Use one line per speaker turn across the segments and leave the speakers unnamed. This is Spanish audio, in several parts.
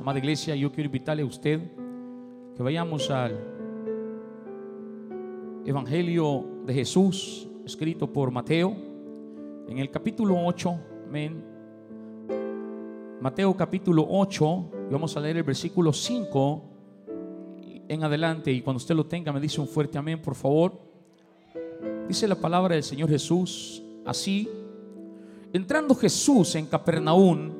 amada iglesia, yo quiero invitarle a usted que vayamos al Evangelio de Jesús, escrito por Mateo, en el capítulo 8, amén. Mateo capítulo 8, y vamos a leer el versículo 5 en adelante, y cuando usted lo tenga me dice un fuerte amén, por favor. Dice la palabra del Señor Jesús así, entrando Jesús en Capernaum,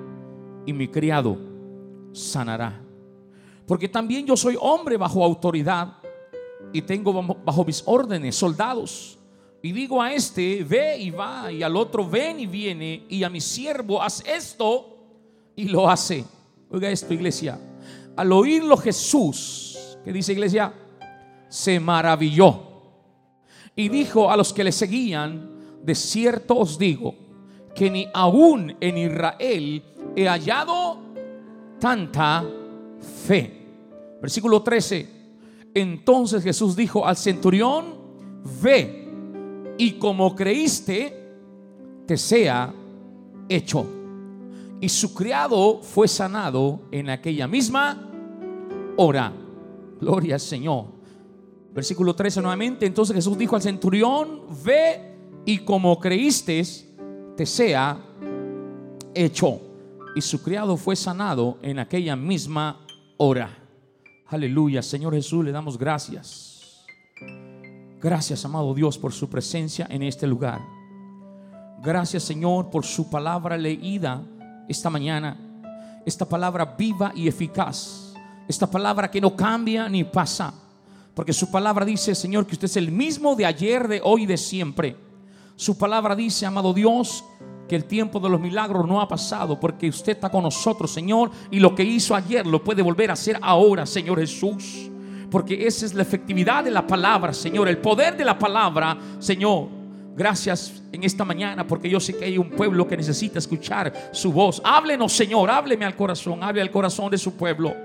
y mi criado sanará. Porque también yo soy hombre bajo autoridad y tengo bajo mis órdenes soldados. Y digo a este, ve y va, y al otro, ven y viene, y a mi siervo, haz esto, y lo hace. Oiga esto, iglesia. Al oírlo Jesús, que dice iglesia, se maravilló. Y dijo a los que le seguían, de cierto os digo, que ni aún en Israel he hallado tanta fe. Versículo 13. Entonces Jesús dijo al centurión, ve y como creíste, te sea hecho. Y su criado fue sanado en aquella misma hora. Gloria al Señor. Versículo 13 nuevamente. Entonces Jesús dijo al centurión, ve y como creíste, sea hecho. Y su criado fue sanado en aquella misma hora. Aleluya, Señor Jesús, le damos gracias. Gracias, amado Dios, por su presencia en este lugar. Gracias, Señor, por su palabra leída esta mañana. Esta palabra viva y eficaz. Esta palabra que no cambia ni pasa. Porque su palabra dice, Señor, que usted es el mismo de ayer, de hoy y de siempre. Su palabra dice, amado Dios, que el tiempo de los milagros no ha pasado porque usted está con nosotros, Señor, y lo que hizo ayer lo puede volver a hacer ahora, Señor Jesús. Porque esa es la efectividad de la palabra, Señor, el poder de la palabra, Señor. Gracias en esta mañana porque yo sé que hay un pueblo que necesita escuchar su voz. Háblenos, Señor, hábleme al corazón, hable al corazón de su pueblo.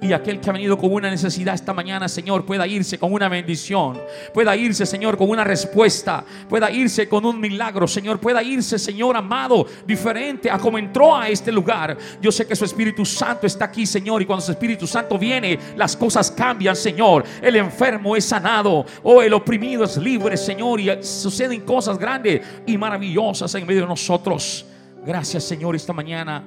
Y aquel que ha venido con una necesidad esta mañana, Señor, pueda irse con una bendición, pueda irse, Señor, con una respuesta, pueda irse con un milagro, Señor, pueda irse, Señor amado, diferente a como entró a este lugar. Yo sé que su Espíritu Santo está aquí, Señor, y cuando su Espíritu Santo viene, las cosas cambian, Señor. El enfermo es sanado, o oh, el oprimido es libre, Señor, y suceden cosas grandes y maravillosas en medio de nosotros. Gracias Señor esta mañana.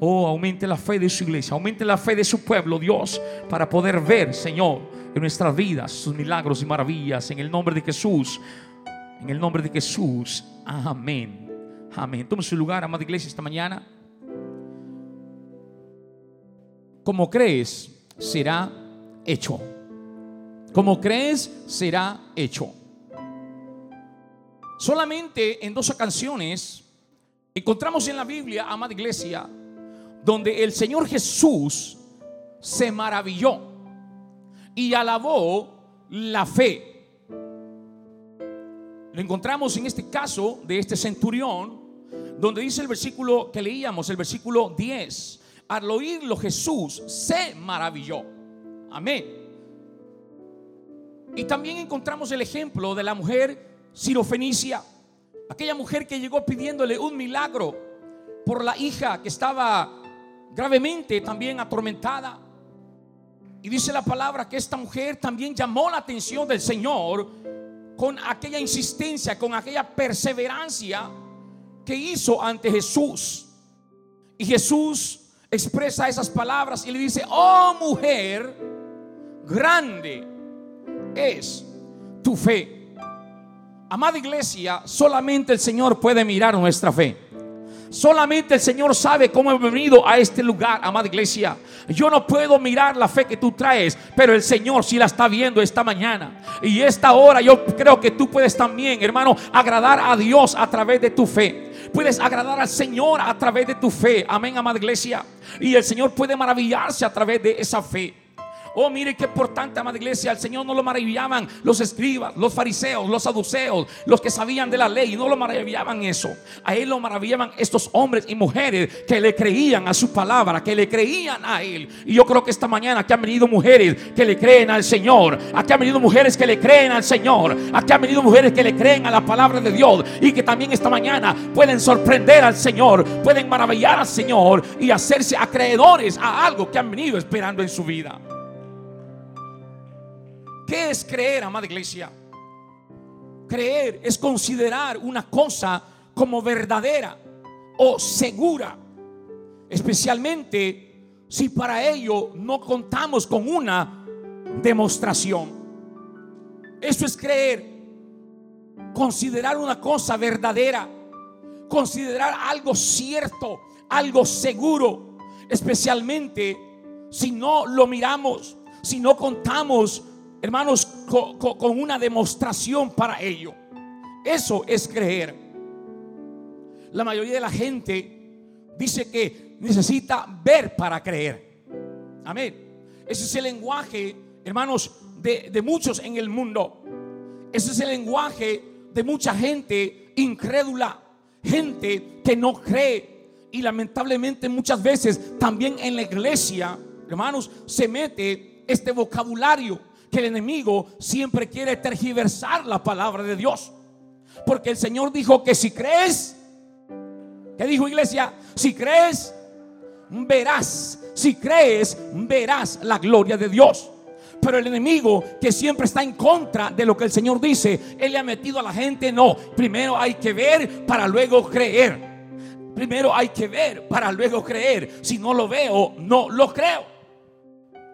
Oh, aumente la fe de su iglesia, aumente la fe de su pueblo, Dios, para poder ver, Señor, en nuestras vidas sus milagros y maravillas. En el nombre de Jesús, en el nombre de Jesús. Amén. Amén. Tome su lugar, amada iglesia, esta mañana. Como crees, será hecho. Como crees, será hecho. Solamente en dos ocasiones encontramos en la Biblia, amada iglesia, donde el Señor Jesús se maravilló y alabó la fe. Lo encontramos en este caso de este centurión, donde dice el versículo que leíamos, el versículo 10. Al oírlo Jesús se maravilló. Amén. Y también encontramos el ejemplo de la mujer Fenicia, aquella mujer que llegó pidiéndole un milagro por la hija que estaba gravemente también atormentada. Y dice la palabra que esta mujer también llamó la atención del Señor con aquella insistencia, con aquella perseverancia que hizo ante Jesús. Y Jesús expresa esas palabras y le dice, oh mujer, grande es tu fe. Amada iglesia, solamente el Señor puede mirar nuestra fe. Solamente el Señor sabe cómo hemos venido a este lugar, amada iglesia. Yo no puedo mirar la fe que tú traes, pero el Señor sí la está viendo esta mañana. Y esta hora yo creo que tú puedes también, hermano, agradar a Dios a través de tu fe. puedes agradar al Señor a través de tu fe. Amén, amada iglesia. Y el Señor puede maravillarse a través de esa fe. Oh, mire qué importante, amada iglesia. Al Señor no lo maravillaban los escribas, los fariseos, los saduceos, los que sabían de la ley. No lo maravillaban eso. A Él lo maravillaban estos hombres y mujeres que le creían a su palabra, que le creían a Él. Y yo creo que esta mañana aquí han venido mujeres que le creen al Señor. Aquí han venido mujeres que le creen al Señor. Aquí han venido mujeres que le creen a la palabra de Dios. Y que también esta mañana pueden sorprender al Señor, pueden maravillar al Señor y hacerse acreedores a algo que han venido esperando en su vida. ¿Qué es creer, amada iglesia? Creer es considerar una cosa como verdadera o segura, especialmente si para ello no contamos con una demostración. Eso es creer, considerar una cosa verdadera, considerar algo cierto, algo seguro, especialmente si no lo miramos, si no contamos hermanos, con, una demostración para ello. Eso es creer. La mayoría de la gente dice que necesita ver para creer. Amén. Ese es el lenguaje, hermanos, de, de muchos en el mundo. Ese es el lenguaje de mucha gente incrédula, gente que no cree. Y lamentablemente muchas veces también en la iglesia, hermanos, se mete este vocabulario que el enemigo siempre quiere tergiversar la palabra de Dios. Porque el Señor dijo que si crees, ¿qué dijo iglesia? Si crees, verás. Si crees, verás la gloria de Dios. Pero el enemigo que siempre está en contra de lo que el Señor dice, Él le ha metido a la gente, no, primero hay que ver para luego creer. Primero hay que ver para luego creer. Si no lo veo, no lo creo.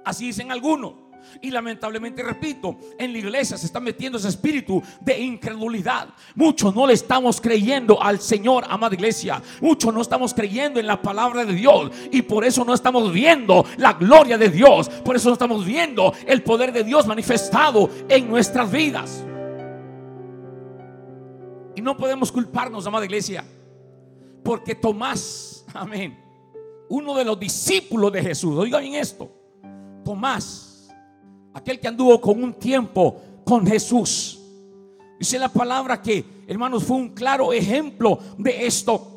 Así dicen algunos. Y lamentablemente, repito, en la iglesia se está metiendo ese espíritu de incredulidad. Muchos no le estamos creyendo al Señor, amada iglesia. Muchos no estamos creyendo en la palabra de Dios. Y por eso no estamos viendo la gloria de Dios. Por eso no estamos viendo el poder de Dios manifestado en nuestras vidas. Y no podemos culparnos, amada iglesia. Porque Tomás, amén, uno de los discípulos de Jesús, oigan bien esto, Tomás aquel que anduvo con un tiempo con Jesús. Dice la palabra que, hermanos, fue un claro ejemplo de esto.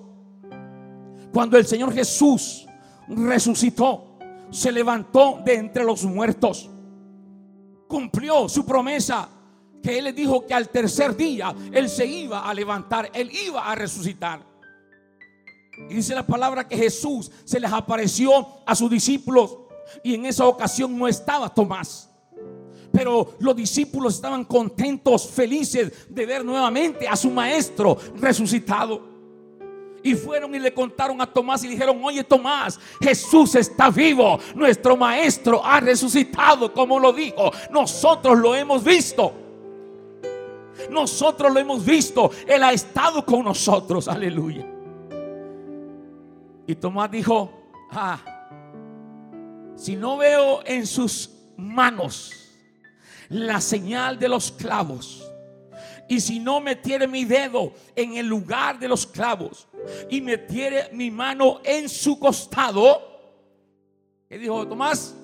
Cuando el Señor Jesús resucitó, se levantó de entre los muertos, cumplió su promesa que Él le dijo que al tercer día Él se iba a levantar, Él iba a resucitar. Y dice la palabra que Jesús se les apareció a sus discípulos y en esa ocasión no estaba Tomás. Pero los discípulos estaban contentos, felices de ver nuevamente a su maestro resucitado. Y fueron y le contaron a Tomás y dijeron, oye Tomás, Jesús está vivo, nuestro maestro ha resucitado como lo dijo, nosotros lo hemos visto. Nosotros lo hemos visto, Él ha estado con nosotros, aleluya. Y Tomás dijo, ah, si no veo en sus manos la señal de los clavos. Y si no metiere mi dedo en el lugar de los clavos y metiere mi mano en su costado, ¿qué dijo Tomás?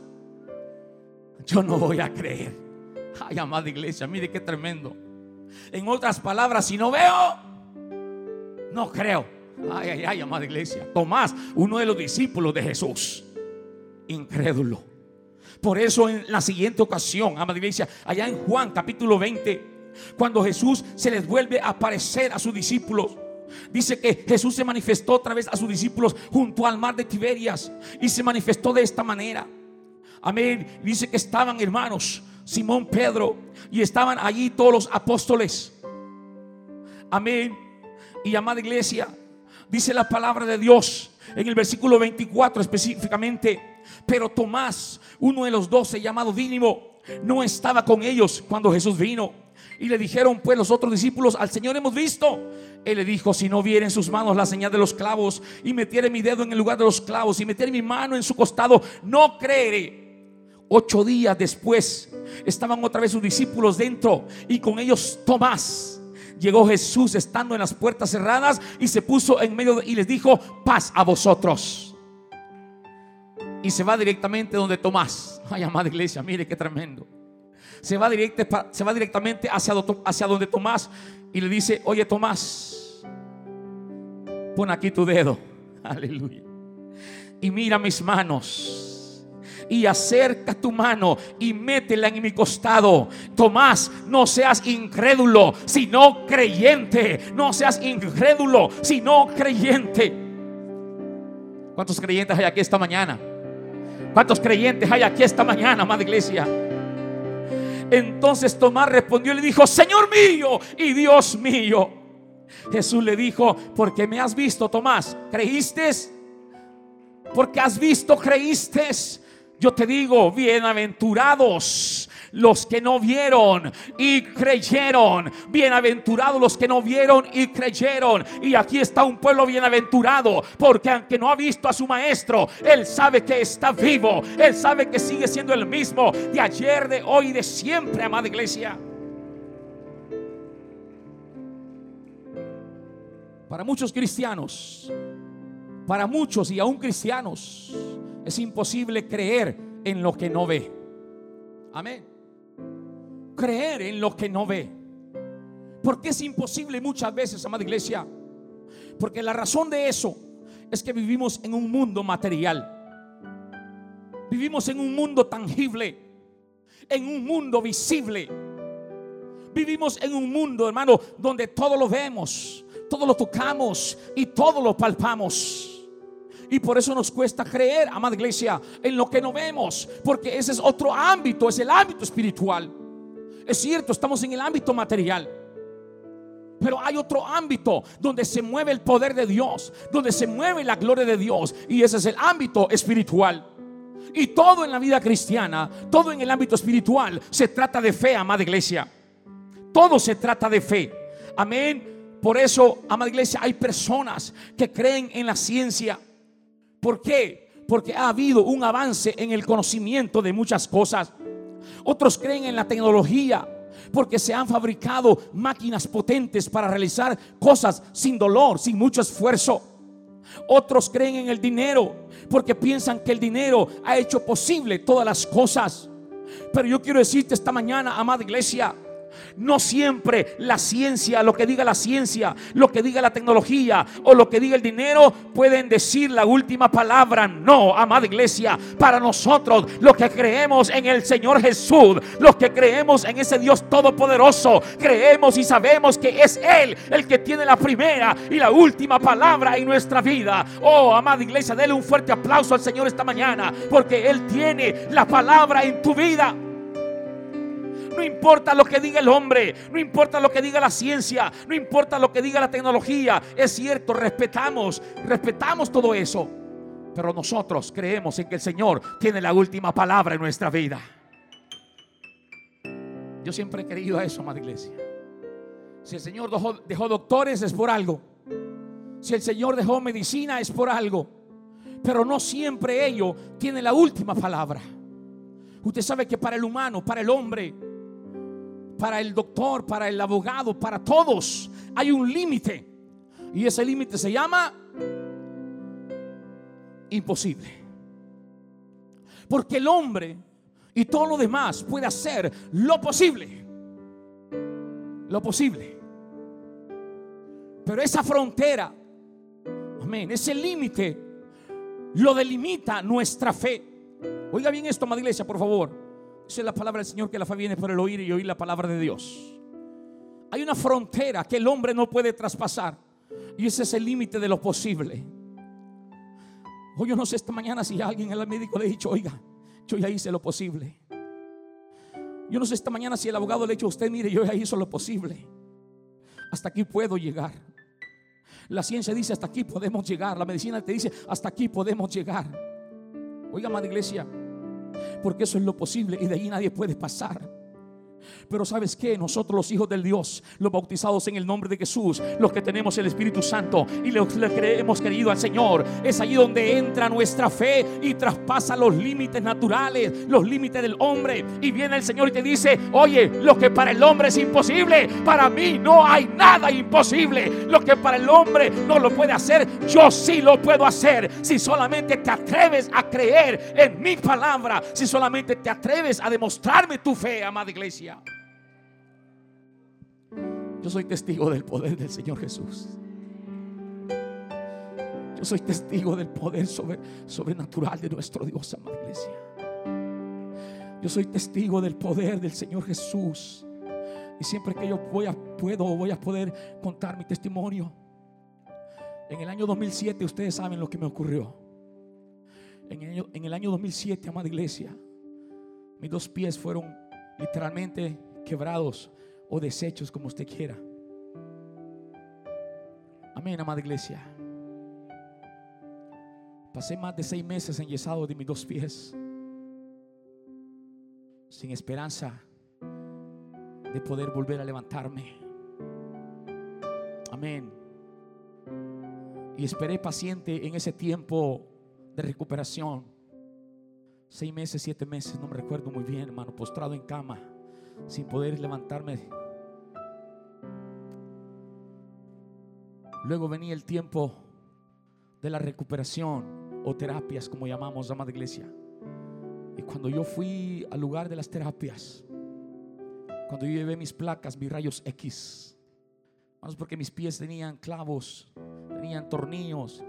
Yo no voy a creer. Ay, amada iglesia, mire qué tremendo. En otras palabras, si no veo, no creo. Ay, ay, ay, amada iglesia. Tomás, uno de los discípulos de Jesús, incrédulo. Por eso en la siguiente ocasión, amada iglesia, allá en Juan capítulo 20, cuando Jesús se les vuelve a aparecer a sus discípulos, Dice que Jesús se manifestó otra vez a sus discípulos junto al mar de Tiberias y se manifestó de esta manera. Amén. Dice que estaban hermanos Simón, Pedro y estaban allí todos los apóstoles. Amén. Y amada iglesia, dice la palabra de Dios en el versículo 24 específicamente. Pero Tomás, uno de los doce llamado Dínimo, no estaba con ellos cuando Jesús vino. Y le dijeron pues los otros discípulos, al Señor hemos visto. Él le dijo, si no viera en sus manos la señal de los clavos y metiere mi dedo en el lugar de los clavos y metiere mi mano en su costado, no creeré. Ocho días después estaban otra vez sus discípulos dentro y con ellos Tomás. Llegó Jesús estando en las puertas cerradas y se puso en medio y les dijo, paz a vosotros. Y se va directamente donde Tomás. Ay, amada iglesia, mire qué tremendo. Se va, se va directamente hacia, hacia donde Tomás y le dice, oye Tomás, pon aquí tu dedo. Aleluya. Y mira mis manos y acerca tu mano y métela en mi costado. Tomás, no seas incrédulo, sino creyente. No seas incrédulo, sino creyente. ¿Cuántos creyentes hay aquí esta mañana? ¿Cuántos creyentes hay aquí esta mañana, amada iglesia? Entonces Tomás respondió y le dijo, Señor mío y Dios mío. Jesús le dijo, porque me has visto, Tomás, ¿creíste? Porque has visto, creíste. Yo te digo, bienaventurados los que no vieron y creyeron. Bienaventurados los que no vieron y creyeron. Y aquí está un pueblo bienaventurado, porque aunque no ha visto a su maestro, él sabe que está vivo. Él sabe que sigue siendo el mismo de ayer, de hoy, de siempre, amada iglesia. Para muchos cristianos, para muchos y aún cristianos, es imposible creer en lo que no ve. Amén. Creer en lo que no ve. Porque es imposible muchas veces, amada iglesia? Porque la razón de eso es que vivimos en un mundo material. Vivimos en un mundo tangible. En un mundo visible. Vivimos en un mundo, hermano, donde todo lo vemos, todo lo tocamos y todo lo palpamos. Y por eso nos cuesta creer, amada iglesia, en lo que no vemos. Porque ese es otro ámbito, es el ámbito espiritual. Es cierto, estamos en el ámbito material. Pero hay otro ámbito donde se mueve el poder de Dios, donde se mueve la gloria de Dios. Y ese es el ámbito espiritual. Y todo en la vida cristiana, todo en el ámbito espiritual, se trata de fe, amada iglesia. Todo se trata de fe. Amén. Por eso, amada iglesia, hay personas que creen en la ciencia ¿Por qué? Porque ha habido un avance en el conocimiento de muchas cosas. Otros creen en la tecnología porque se han fabricado máquinas potentes para realizar cosas sin dolor, sin mucho esfuerzo. Otros creen en el dinero porque piensan que el dinero ha hecho posible todas las cosas. Pero yo quiero decirte esta mañana, amada iglesia, no siempre la ciencia, lo que diga la ciencia, lo que diga la tecnología o lo que diga el dinero pueden decir la última palabra. No, amada iglesia, para nosotros los que creemos en el Señor Jesús, los que creemos en ese Dios todopoderoso, creemos y sabemos que es Él el que tiene la primera y la última palabra en nuestra vida. Oh, amada iglesia, dele un fuerte aplauso al Señor esta mañana porque Él tiene la palabra en tu vida. No importa lo que diga el hombre, no importa lo que diga la ciencia, no importa lo que diga la tecnología. Es cierto, respetamos, respetamos todo eso. Pero nosotros creemos en que el Señor tiene la última palabra en nuestra vida. Yo siempre he creído a eso, amada iglesia. Si el Señor dejó, doctores es por algo. Si el Señor dejó medicina es por algo. Pero no siempre ello tiene la última palabra. Usted sabe que para el humano, para el hombre, para el doctor, para el abogado, para todos hay un límite. Y ese límite se llama imposible. Porque el hombre y todo lo demás puede hacer lo posible. Lo posible. Pero esa frontera, amén, ese límite lo delimita nuestra fe. Oiga bien esto, amada iglesia, por favor. Esa es la palabra del Señor que la fe viene por el oír y oír la palabra de Dios. Hay una frontera que el hombre no puede traspasar. Y ese es el límite de lo posible. Hoy yo no sé esta mañana si alguien el médico le ha dicho, oiga, yo ya hice lo posible. Yo no sé esta mañana si el abogado le ha dicho a usted, mire, yo ya hice lo posible. Hasta aquí puedo llegar. La ciencia dice, hasta aquí podemos llegar. La medicina te dice, hasta aquí podemos llegar. Oiga, madre iglesia, porque eso es lo posible y de ahí nadie puede pasar. Pero sabes que nosotros los hijos del Dios, los bautizados en el nombre de Jesús, los que tenemos el Espíritu Santo y los que hemos creído al Señor, es allí donde entra nuestra fe y traspasa los límites naturales, los límites del hombre. Y viene el Señor y te dice, oye, lo que para el hombre es imposible, para mí no hay nada imposible. Lo que para el hombre no lo puede hacer, yo sí lo puedo hacer. Si solamente te atreves a creer en mi palabra, si solamente te atreves a demostrarme tu fe, amada iglesia. Yo soy testigo del poder del Señor Jesús. Yo soy testigo del poder sobrenatural de nuestro Dios, amada iglesia. Yo soy testigo del poder del Señor Jesús. Y siempre que yo voy a, puedo, voy a poder contar mi testimonio. En el año 2007, ustedes saben lo que me ocurrió. En el en el año 2007, amada iglesia, mis dos pies fueron literalmente quebrados o deshechos, como usted quiera. Amén, amada iglesia. Pasé más de seis meses enyesado de mis dos pies, sin esperanza de poder volver a levantarme. Amén. Y esperé paciente en ese tiempo de recuperación. Seis meses, siete meses, no me recuerdo muy bien, hermano, postrado en cama, sin poder levantarme. Luego venía el tiempo de la recuperación o terapias, como llamamos, amada iglesia. Y cuando yo fui al lugar de las terapias, cuando yo llevé mis placas, mis rayos X, hermanos, porque mis pies tenían clavos, tenían tornillos,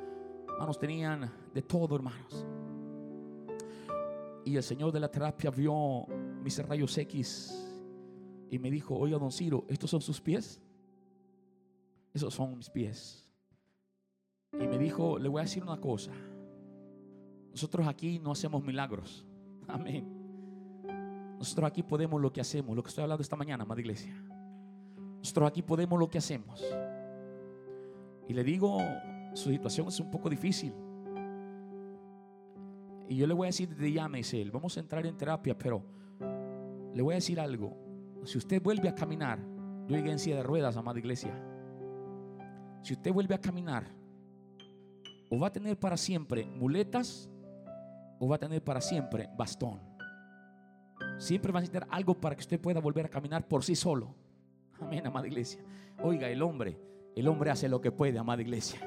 hermanos, tenían de todo, hermanos. Y el Señor de la terapia vio mis rayos X y me dijo, oiga, don Ciro, ¿estos son sus pies? Esos son mis pies. Y me dijo, le voy a decir una cosa. Nosotros aquí no hacemos milagros. Amén. Nosotros aquí podemos lo que hacemos, lo que estoy hablando esta mañana, amada iglesia. Nosotros aquí podemos lo que hacemos. Y le digo, su situación es un poco difícil. Y yo le voy a decir desde ya, me él, vamos a entrar en terapia, pero le voy a decir algo. Si usted vuelve a caminar, yo llegué en silla de ruedas, amada iglesia. Si usted vuelve a caminar, o va a tener para siempre muletas, o va a tener para siempre bastón. Siempre va a necesitar algo para que usted pueda volver a caminar por sí solo. Amén, amada iglesia. Oiga, el hombre, el hombre hace lo que puede, amada iglesia.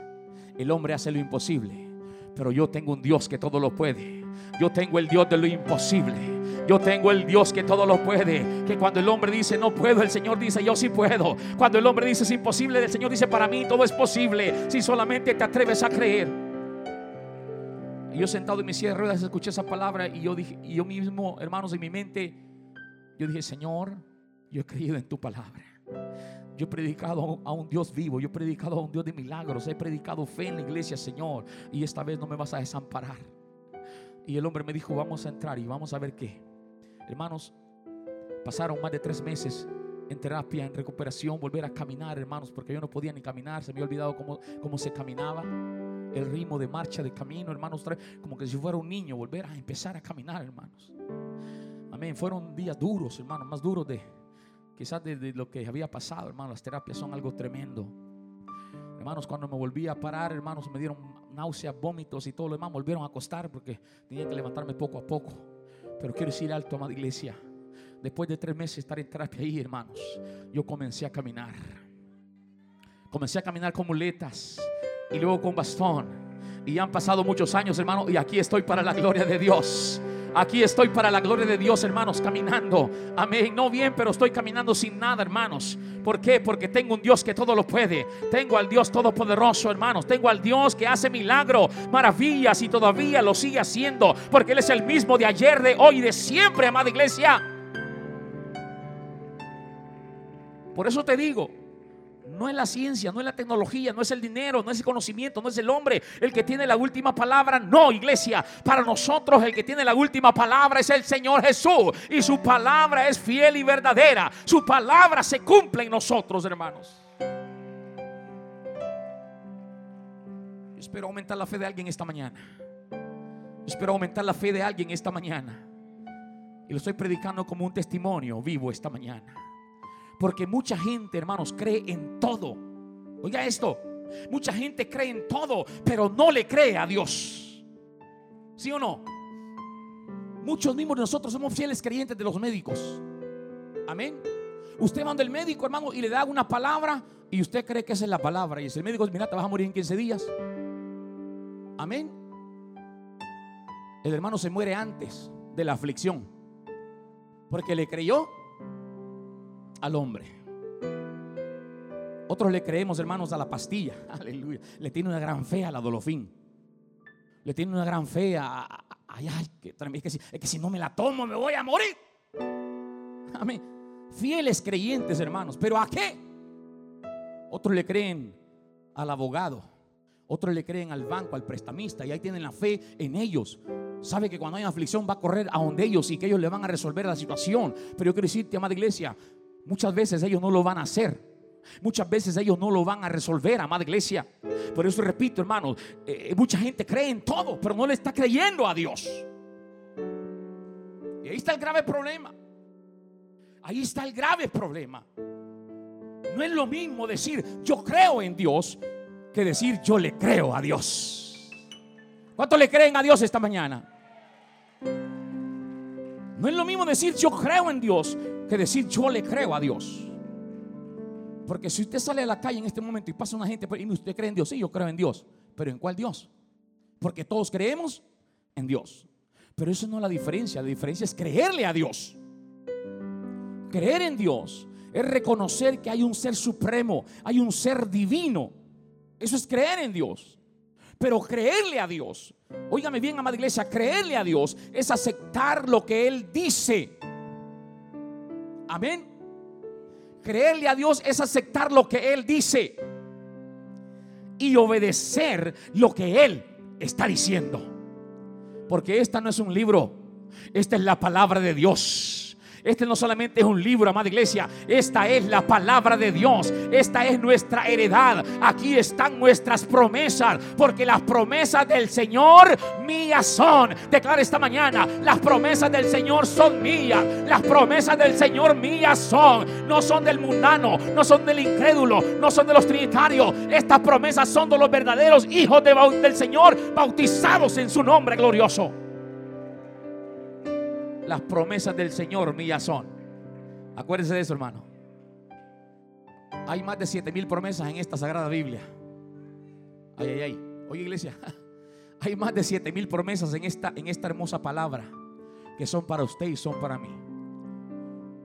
El hombre hace lo imposible. Pero yo tengo un Dios que todo lo puede. Yo tengo el Dios de lo imposible. Yo tengo el Dios que todo lo puede. Que cuando el hombre dice no puedo, el Señor dice yo sí puedo. Cuando el hombre dice es imposible, el Señor dice para mí todo es posible. Si solamente te atreves a creer. Y yo sentado en mi silla de ruedas escuché esa palabra y yo dije, y yo mismo, hermanos, en mi mente, yo dije, Señor, yo he creído en tu palabra. Yo he predicado a un Dios vivo, yo he predicado a un Dios de milagros, he predicado fe en la iglesia, Señor, y esta vez no me vas a desamparar. Y el hombre me dijo, vamos a entrar y vamos a ver qué. Hermanos, pasaron más de tres meses en terapia, en recuperación, volver a caminar, hermanos, porque yo no podía ni caminar, se me había olvidado cómo, cómo se caminaba el ritmo de marcha, de camino, hermanos, como que si fuera un niño, volver a empezar a caminar, hermanos. Amén. Fueron días duros, hermanos, más duros de quizás de, lo que había pasado, hermanos. Las terapias son algo tremendo. Hermanos, cuando me volví a parar, hermanos, me dieron náuseas, vómitos y todo lo demás. Volvieron a acostar porque tenía que levantarme poco a poco. Pero quiero decir alto, amada iglesia. Después de tres meses de estar en terapia ahí, hermanos, yo comencé a caminar. Comencé a caminar con muletas y luego con bastón. Y han pasado muchos años, hermano, y aquí estoy para la gloria de Dios. Aquí estoy para la gloria de Dios, hermanos, caminando. Amén. No bien, pero estoy caminando sin nada, hermanos. ¿Por qué? Porque tengo un Dios que todo lo puede. Tengo al Dios todopoderoso, hermanos. Tengo al Dios que hace milagro, maravillas y todavía lo sigue haciendo. Porque Él es el mismo de ayer, de hoy y de siempre, amada iglesia. Por eso te digo, no es la ciencia, no es la tecnología, no es el dinero, no es el conocimiento, no es el hombre el que tiene la última palabra. No, iglesia, para nosotros el que tiene la última palabra es el Señor Jesús. Y su palabra es fiel y verdadera. Su palabra se cumple en nosotros, hermanos. espero aumentar la fe de alguien esta mañana. espero aumentar la fe de alguien esta mañana. Y lo estoy predicando como un testimonio vivo esta mañana. Porque mucha gente, hermanos, cree en todo. Oiga esto. Mucha gente cree en todo, pero no le cree a Dios. ¿Sí o no? Muchos mismos de nosotros somos fieles creyentes de los médicos. Amén. Usted manda al médico, hermano, y le da una palabra y usted cree que esa es la palabra. Y el médico dice, mira, te vas a morir en 15 días. Amén. El hermano se muere antes de la aflicción. Porque le creyó al hombre. Otros le creemos, hermanos, a la pastilla. Aleluya. Le tiene una gran fe a la dolofín. Le tiene una gran fe a, ay, ay, que, es, que si, es que si no me la tomo me voy a morir. Amén. Fieles creyentes, hermanos. ¿Pero a qué? Otros le creen al abogado. Otros le creen al banco, al prestamista. Y ahí tienen la fe en ellos. Sabe que cuando hay aflicción va a correr a donde ellos y que ellos le van a resolver la situación. Pero yo quiero decirte, amada iglesia, muchas veces ellos no lo van a hacer. Muchas veces ellos no lo van a resolver, amada iglesia. Por eso repito, hermano, eh, mucha gente cree en todo, pero no le está creyendo a Dios. Y ahí está el grave problema. Ahí está el grave problema. No es lo mismo decir yo creo en Dios que decir yo le creo a Dios. ¿Cuántos le creen a Dios esta mañana? No es lo mismo decir yo creo en Dios que decir yo le creo a Dios. Porque si usted sale a la calle en este momento y pasa una gente y usted cree en Dios, sí, yo creo en Dios. Pero ¿en cuál Dios? Porque todos creemos en Dios. Pero eso no es la diferencia. La diferencia es creerle a Dios. Creer en Dios es reconocer que hay un ser supremo, hay un ser divino. Eso es creer en Dios. Pero creerle a Dios, óigame bien, amada iglesia, creerle a Dios es aceptar lo que Él dice. Amén. Creerle a Dios es aceptar lo que Él dice y obedecer lo que Él está diciendo. Porque esta no es un libro, esta es la palabra de Dios. Este no solamente es un libro, amada iglesia. Esta es la palabra de Dios. Esta es nuestra heredad. Aquí están nuestras promesas. Porque las promesas del Señor mías son. Declara esta mañana. Las promesas del Señor son mías. Las promesas del Señor mías son. No son del mundano. No son del incrédulo. No son de los trinitarios. Estas promesas son de los verdaderos hijos del Señor bautizados en su nombre glorioso las promesas del Señor mías son. Acuérdense de eso, hermano. Hay más de siete mil promesas en esta sagrada Biblia. Ay, ay, ay. Oye, iglesia, hay más de siete mil promesas en esta, en esta hermosa palabra que son para usted y son para mí.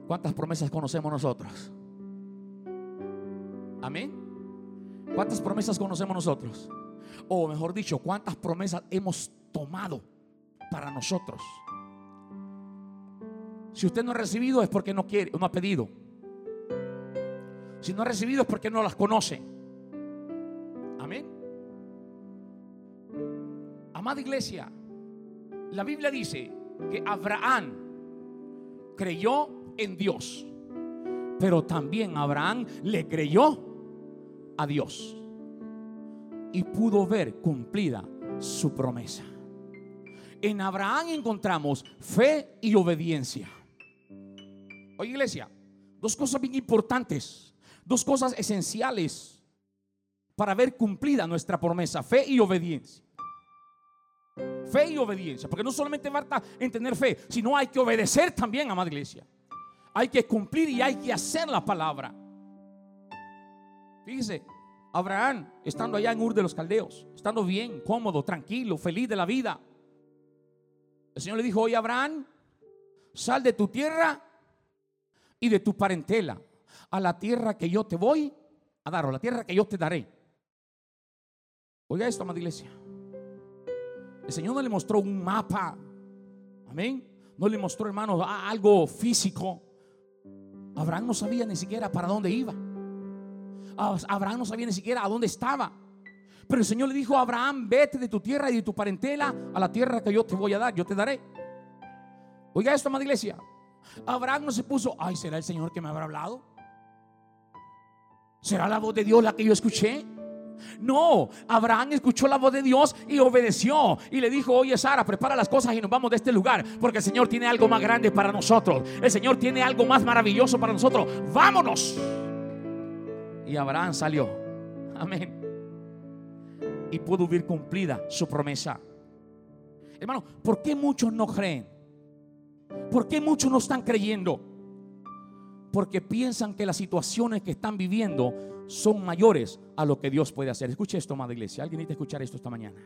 ¿Cuántas promesas conocemos nosotros? Amén. ¿Cuántas promesas conocemos nosotros? O mejor dicho, ¿cuántas promesas hemos tomado para nosotros? Si usted no ha recibido es porque no quiere, no ha pedido. Si no ha recibido es porque no las conoce. Amén. Amada iglesia, la Biblia dice que Abraham creyó en Dios, pero también Abraham le creyó a Dios y pudo ver cumplida su promesa. En Abraham encontramos fe y obediencia. Iglesia, dos cosas bien importantes, dos cosas esenciales para ver cumplida nuestra promesa, fe y obediencia. Fe y obediencia, porque no solamente basta en tener fe, sino hay que obedecer también, amada iglesia. Hay que cumplir y hay que hacer la palabra. Fíjese, Abraham, estando allá en Ur de los Caldeos, estando bien, cómodo, tranquilo, feliz de la vida. El Señor le dijo, oye Abraham, sal de tu tierra y de tu parentela a la tierra que yo te voy a dar, o la tierra que yo te daré. Oiga esto, amada iglesia. El Señor no le mostró un mapa. Amén. No le mostró, hermano, algo físico. Abraham no sabía ni siquiera para dónde iba. Abraham no sabía ni siquiera a dónde estaba. Pero el Señor le dijo Abraham, vete de tu tierra y de tu parentela a la tierra que yo te voy a dar, yo te daré. Oiga esto, amada iglesia. Abraham no se puso, ay, ¿será el Señor que me habrá hablado? ¿Será la voz de Dios la que yo escuché? No, Abraham escuchó la voz de Dios y obedeció. Y le dijo, oye Sara, prepara las cosas y nos vamos de este lugar. Porque el Señor tiene algo más grande para nosotros. El Señor tiene algo más maravilloso para nosotros. Vámonos. Y Abraham salió. Amén. Y pudo ver cumplida su promesa. Hermano, ¿por qué muchos no creen? ¿Por qué muchos no están creyendo? Porque piensan que las situaciones que están viviendo son mayores a lo que Dios puede hacer. Escuche esto, amada iglesia. Alguien necesita escuchar esto esta mañana.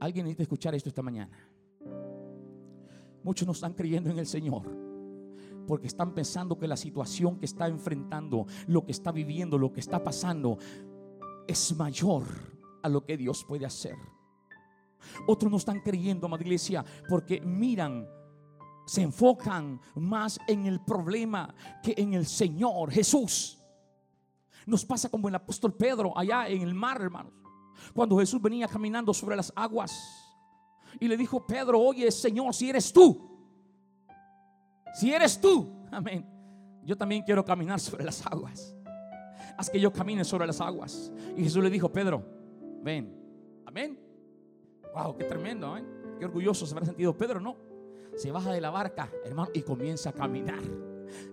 Alguien necesita escuchar esto esta mañana. Muchos no están creyendo en el Señor porque están pensando que la situación que está enfrentando, lo que está viviendo, lo que está pasando, es mayor a lo que Dios puede hacer. Otros no están creyendo, amada iglesia, porque miran, se enfocan más en el problema que en el Señor Jesús. Nos pasa como el apóstol Pedro allá en el mar, hermanos. Cuando Jesús venía caminando sobre las aguas y le dijo, Pedro, oye, Señor, si eres tú, si eres tú, amén. Yo también quiero caminar sobre las aguas. Haz que yo camine sobre las aguas. Y Jesús le dijo, Pedro, ven, amén. Wow, qué tremendo, amén. Qué orgulloso se habrá sentido Pedro, ¿no? Se baja de la barca, hermano, y comienza a caminar.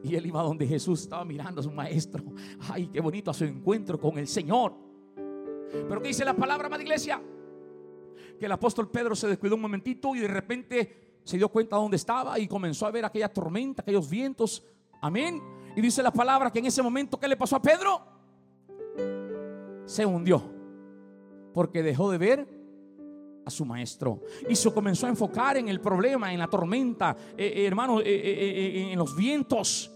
Y él iba donde Jesús estaba mirando a su maestro. Ay, qué bonito a su encuentro con el Señor. Pero ¿qué dice la palabra, amada iglesia? Que el apóstol Pedro se descuidó un momentito y de repente se dio cuenta de dónde estaba y comenzó a ver aquella tormenta, aquellos vientos. Amén. Y dice la palabra que en ese momento, ¿qué le pasó a Pedro? Se hundió. Porque dejó de ver a su maestro. Y se comenzó a enfocar en el problema, en la tormenta, eh, eh, hermano, eh, en los vientos.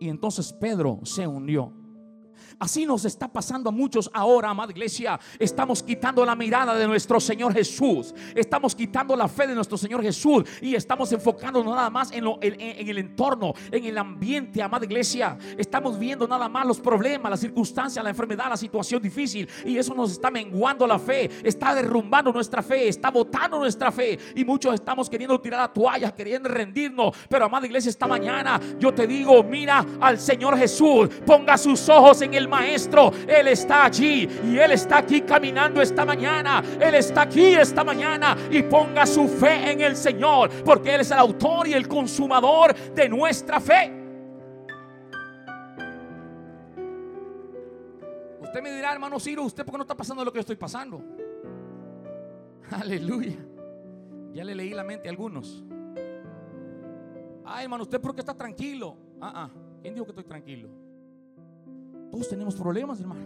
Y entonces Pedro se hundió. Así nos está pasando a muchos ahora, amada iglesia. Estamos quitando la mirada de nuestro Señor Jesús. Estamos quitando la fe de nuestro Señor Jesús. Y estamos enfocándonos nada más en, el entorno, en el ambiente, amada iglesia. Estamos viendo nada más los problemas, las circunstancias, la enfermedad, la situación difícil. Y eso nos está menguando la fe. Está derrumbando nuestra fe. Está botando nuestra fe. Y muchos estamos queriendo tirar la toalla, queriendo rendirnos. Pero amada iglesia, esta mañana yo te digo, mira al Señor Jesús. Ponga sus ojos en el maestro. Él está allí y Él está aquí caminando esta mañana. Él está aquí esta mañana y ponga su fe en el Señor, porque Él es el autor y el consumador de nuestra fe. Usted me dirá, hermano Ciro, ¿usted por qué no está pasando lo que yo estoy pasando? Aleluya. Ya le leí la mente a algunos. Ay, hermano, ¿usted por qué está tranquilo? Ah, ah. ¿Quién dijo que estoy tranquilo? Todos tenemos problemas, hermano.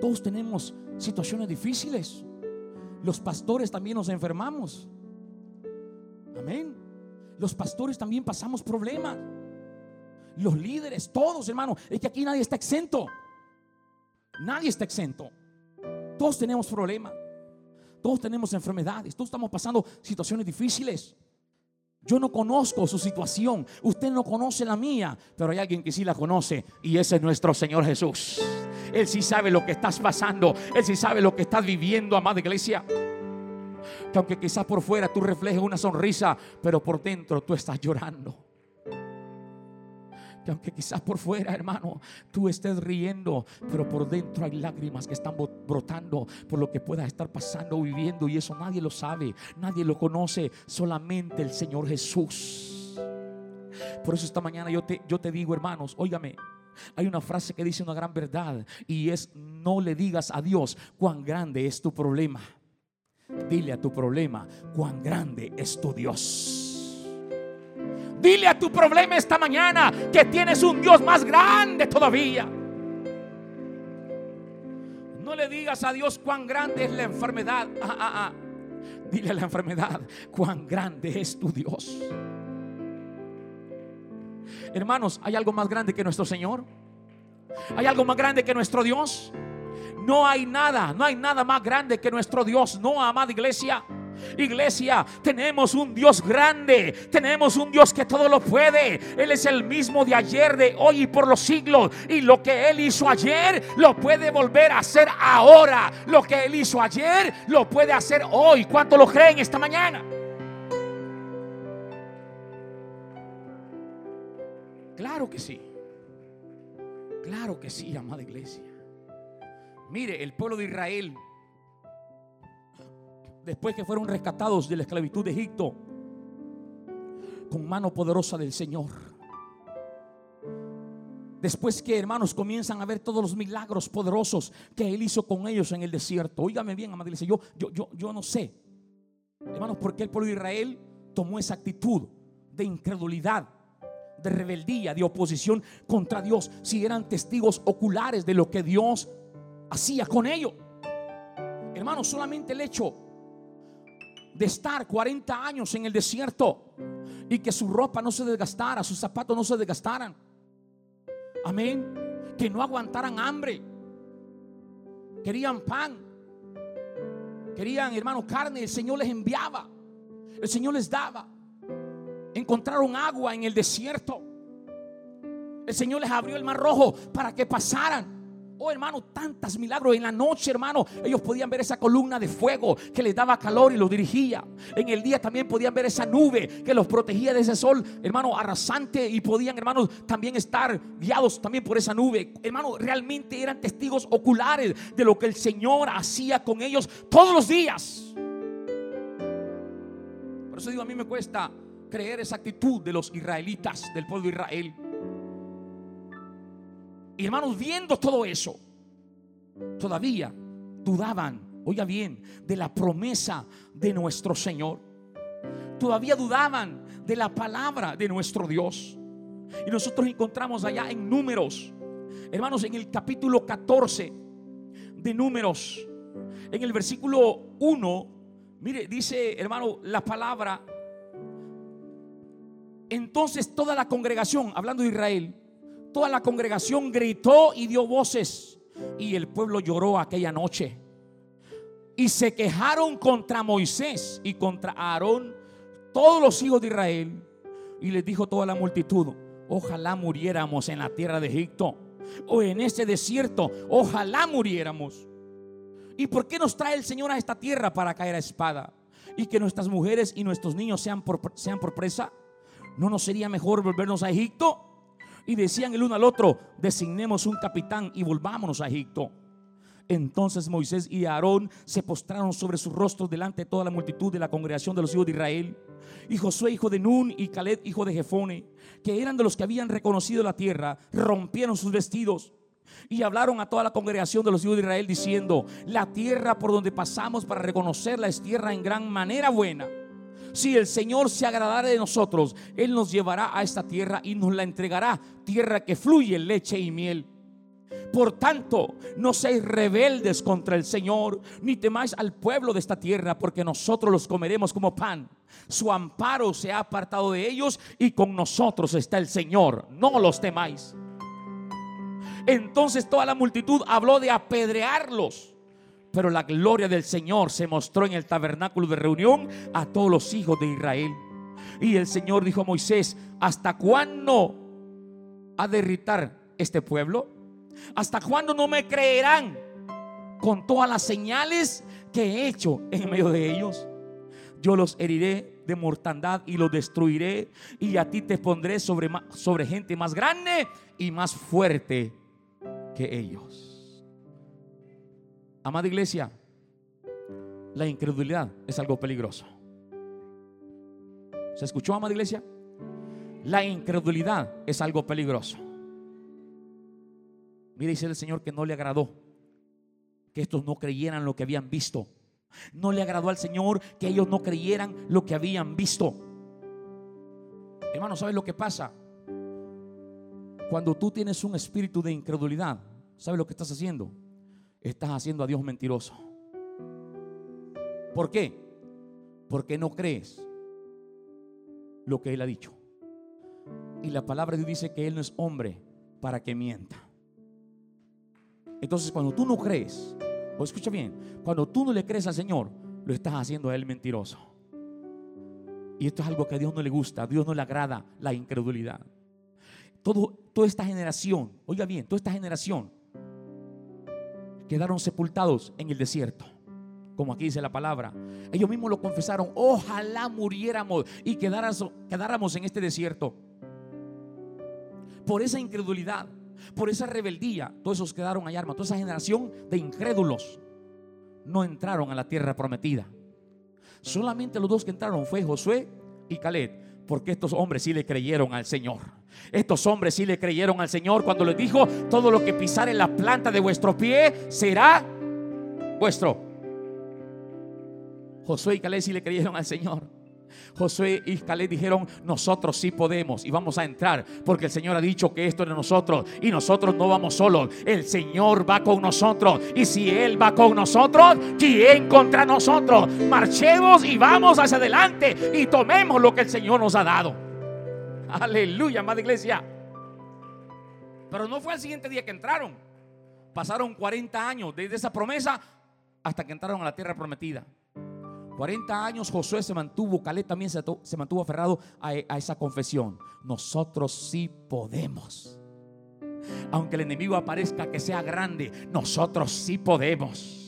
Todos tenemos situaciones difíciles. Los pastores también nos enfermamos. Amén. Los pastores también pasamos problemas. Los líderes, todos, hermano. Es que aquí nadie está exento. Nadie está exento. Todos tenemos problemas. Todos tenemos enfermedades. Todos estamos pasando situaciones difíciles. Yo no conozco su situación, usted no conoce la mía, pero hay alguien que sí la conoce y ese es nuestro Señor Jesús. Él sí sabe lo que estás pasando, Él sí sabe lo que estás viviendo, amada iglesia. Que aunque quizás por fuera tú reflejes una sonrisa, pero por dentro tú estás llorando aunque quizás por fuera, hermano, tú estés riendo, pero por dentro hay lágrimas que están brotando por lo que puedas estar pasando o viviendo. Y eso nadie lo sabe, nadie lo conoce, solamente el Señor Jesús. Por eso esta mañana yo te, yo te digo, hermanos, óigame. Hay una frase que dice una gran verdad y es no le digas a Dios cuán grande es tu problema. Dile a tu problema cuán grande es tu Dios. Dile a tu problema esta mañana que tienes un Dios más grande todavía. No le digas a Dios cuán grande es la enfermedad. Ah, ah, ah. Dile a la enfermedad cuán grande es tu Dios. Hermanos, ¿hay algo más grande que nuestro Señor? ¿Hay algo más grande que nuestro Dios? No hay nada, no hay nada más grande que nuestro Dios. No, amada iglesia. Iglesia, tenemos un Dios grande, tenemos un Dios que todo lo puede. Él es el mismo de ayer, de hoy y por los siglos. Y lo que Él hizo ayer, lo puede volver a hacer ahora. Lo que Él hizo ayer, lo puede hacer hoy. ¿Cuánto lo creen esta mañana? Claro que sí. Claro que sí, amada iglesia. Mire, el pueblo de Israel, después que fueron rescatados de la esclavitud de Egipto, con mano poderosa del Señor. Después que hermanos comienzan a ver todos los milagros poderosos que Él hizo con ellos en el desierto. Óigame bien, amada yo, yo, yo, yo no sé, hermanos, por qué el pueblo de Israel tomó esa actitud de incredulidad, de rebeldía, de oposición contra Dios, si eran testigos oculares de lo que Dios hacía con ellos. Hermanos, solamente el hecho de estar 40 años en el desierto y que su ropa no se desgastara, sus zapatos no se desgastaran. Amén. Que no aguantaran hambre. Querían pan. Querían, hermano, carne. El Señor les enviaba. El Señor les daba. Encontraron agua en el desierto. El Señor les abrió el mar rojo para que pasaran. Oh hermano, tantos milagros en la noche, hermano. Ellos podían ver esa columna de fuego que les daba calor y los dirigía. En el día también podían ver esa nube que los protegía de ese sol, hermano, arrasante. Y podían, hermanos, también estar guiados también por esa nube. Hermano, realmente eran testigos oculares de lo que el Señor hacía con ellos todos los días. Por eso digo, a mí me cuesta creer esa actitud de los israelitas, del pueblo de Israel. Y hermanos, viendo todo eso, todavía dudaban, oiga bien, de la promesa de nuestro Señor. Todavía dudaban de la palabra de nuestro Dios. Y nosotros encontramos allá en números, hermanos, en el capítulo 14 de números, en el versículo 1, mire, dice, hermano, la palabra. Entonces toda la congregación, hablando de Israel, toda la congregación gritó y dio voces. Y el pueblo lloró aquella noche. Y se quejaron contra Moisés y contra Aarón, todos los hijos de Israel. Y les dijo toda la multitud, ojalá muriéramos en la tierra de Egipto o en ese desierto, ojalá muriéramos. ¿Y por qué nos trae el Señor a esta tierra para caer a espada? Y que nuestras mujeres y nuestros niños sean por, sean por presa. ¿No nos sería mejor volvernos a Egipto? Y decían el uno al otro, designemos un capitán y volvámonos a Egipto. Entonces Moisés y Aarón se postraron sobre sus rostros delante de toda la multitud de la congregación de los hijos de Israel. Y Josué, hijo de Nun, y Caleb, hijo de Jefone, que eran de los que habían reconocido la tierra, rompieron sus vestidos y hablaron a toda la congregación de los hijos de Israel diciendo, la tierra por donde pasamos para reconocerla es tierra en gran manera buena si el Señor se agradara de nosotros, Él nos llevará a esta tierra y nos la entregará, tierra que fluye leche y miel. Por tanto, no seáis rebeldes contra el Señor, ni temáis al pueblo de esta tierra, porque nosotros los comeremos como pan. Su amparo se ha apartado de ellos y con nosotros está el Señor. No los temáis. Entonces toda la multitud habló de apedrearlos. Pero la gloria del Señor se mostró en el tabernáculo de reunión a todos los hijos de Israel. Y el Señor dijo a Moisés, ¿hasta cuándo ha de irritar este pueblo? ¿Hasta cuándo no me creerán con todas las señales que he hecho en medio de ellos? Yo los heriré de mortandad y los destruiré y a ti te pondré sobre, sobre gente más grande y más fuerte que ellos. Amada iglesia, la incredulidad es algo peligroso. ¿Se escuchó, amada iglesia? La incredulidad es algo peligroso. Mire, dice el Señor que no le agradó que estos no creyeran lo que habían visto. No le agradó al Señor que ellos no creyeran lo que habían visto. Hermano, ¿sabes lo que pasa? Cuando tú tienes un espíritu de incredulidad, ¿sabes lo que estás haciendo? Estás haciendo a Dios mentiroso. ¿Por qué? Porque no crees lo que Él ha dicho. Y la palabra de Dios dice que Él no es hombre para que mienta. Entonces cuando tú no crees, o escucha bien, cuando tú no le crees al Señor, lo estás haciendo a Él mentiroso. Y esto es algo que a Dios no le gusta, a Dios no le agrada la incredulidad. Todo, toda esta generación, oiga bien, toda esta generación quedaron sepultados en el desierto. Como aquí dice la palabra. Ellos mismos lo confesaron. Ojalá muriéramos y quedáramos, en este desierto. Por esa incredulidad. Por esa rebeldía, todos esos quedaron allá, hermano. Toda esa generación de incrédulos no entraron a la tierra prometida. Solamente los dos que entraron fue Josué y Caleb. Porque estos hombres sí le creyeron al Señor. Estos hombres sí le creyeron al Señor cuando les dijo, todo lo que pisar en la planta de vuestro pie será vuestro. Josué y Caleb sí le creyeron al Señor. Josué y Caleb dijeron, nosotros sí podemos y vamos a entrar porque el Señor ha dicho que esto es de nosotros y nosotros no vamos solos. El Señor va con nosotros y si Él va con nosotros, ¿quién contra nosotros? Marchemos y vamos hacia adelante y tomemos lo que el Señor nos ha dado. Aleluya, amada iglesia. Pero no fue el siguiente día que entraron. Pasaron 40 años desde esa promesa hasta que entraron a la tierra prometida. 40 años Josué se mantuvo, Caleb también se, mantuvo aferrado a, a esa confesión. Nosotros sí podemos. Aunque el enemigo aparezca que sea grande, nosotros sí podemos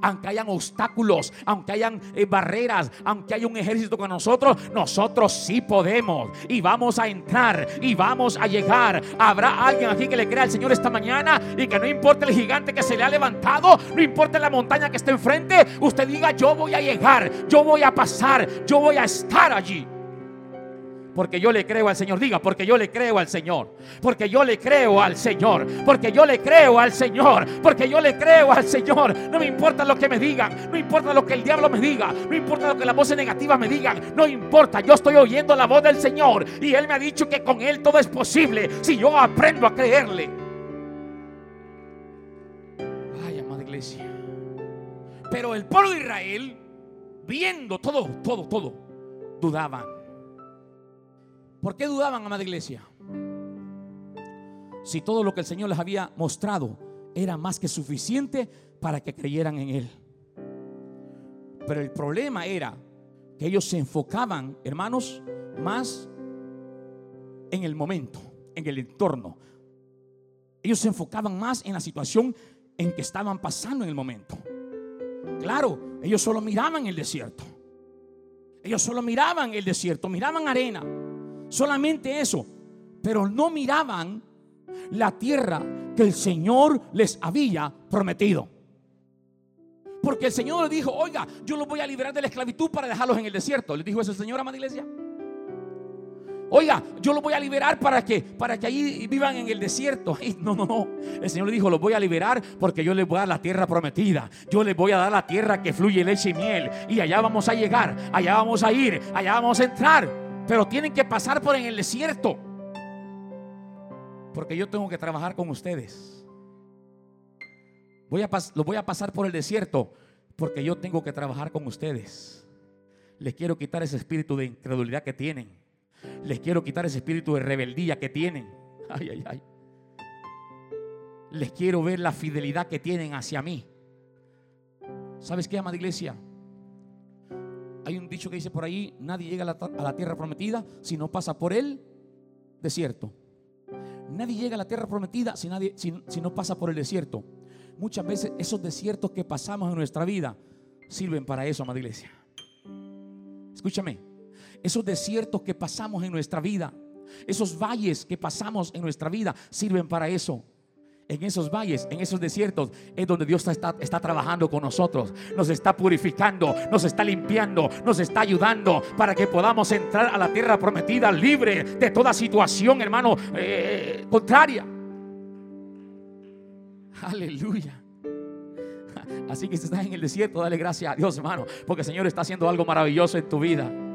aunque hayan obstáculos, aunque hayan eh, barreras, aunque haya un ejército con nosotros, nosotros sí podemos y vamos a entrar y vamos a llegar. Habrá alguien aquí que le crea al Señor esta mañana y que no importa el gigante que se le ha levantado, no importa la montaña que esté enfrente, usted diga yo voy a llegar, yo voy a pasar, yo voy a estar allí. Porque yo le creo al Señor. Diga, porque yo le creo al Señor. Porque yo le creo al Señor. Porque yo le creo al Señor. Porque yo le creo al Señor. No me importa lo que me digan. No importa lo que el diablo me diga. No importa lo que las voces negativas me digan. No importa. Yo estoy oyendo la voz del Señor. Y Él me ha dicho que con Él todo es posible. Si yo aprendo a creerle. Ay, amada iglesia. Pero el pueblo de Israel, viendo todo, todo, todo, dudaban. ¿Por qué dudaban, amada iglesia? Si todo lo que el Señor les había mostrado era más que suficiente para que creyeran en Él. Pero el problema era que ellos se enfocaban, hermanos, más en el momento, en el entorno. Ellos se enfocaban más en la situación en que estaban pasando en el momento. Claro, ellos solo miraban el desierto. Ellos solo miraban el desierto, miraban arena. Solamente eso. Pero no miraban la tierra que el Señor les había prometido. Porque el Señor les dijo, oiga, yo los voy a liberar de la esclavitud para dejarlos en el desierto. ¿Les dijo eso el Señor, amada iglesia? Oiga, yo los voy a liberar para que para que allí vivan en el desierto. no, no, no. El Señor le dijo, los voy a liberar porque yo les voy a dar la tierra prometida. Yo les voy a dar la tierra que fluye leche y miel. Y allá vamos a llegar, allá vamos a ir, allá vamos a entrar pero tienen que pasar por el desierto. Porque yo tengo que trabajar con ustedes. Voy a los voy a pasar por el desierto porque yo tengo que trabajar con ustedes. Les quiero quitar ese espíritu de incredulidad que tienen. Les quiero quitar ese espíritu de rebeldía que tienen. Ay, ay, ay. Les quiero ver la fidelidad que tienen hacia mí. ¿Sabes qué, amada iglesia? Hay un dicho que dice por ahí, nadie llega a la, tierra prometida si no pasa por el desierto. Nadie llega a la tierra prometida si, nadie, si, no pasa por el desierto. Muchas veces esos desiertos que pasamos en nuestra vida sirven para eso, amada iglesia. Escúchame, esos desiertos que pasamos en nuestra vida, esos valles que pasamos en nuestra vida sirven para eso en esos valles, en esos desiertos, es donde Dios está, está, trabajando con nosotros. Nos está purificando, nos está limpiando, nos está ayudando para que podamos entrar a la tierra prometida libre de toda situación, hermano, eh, contraria. Aleluya. Así que si estás en el desierto, dale gracias a Dios, hermano, porque el Señor está haciendo algo maravilloso en tu vida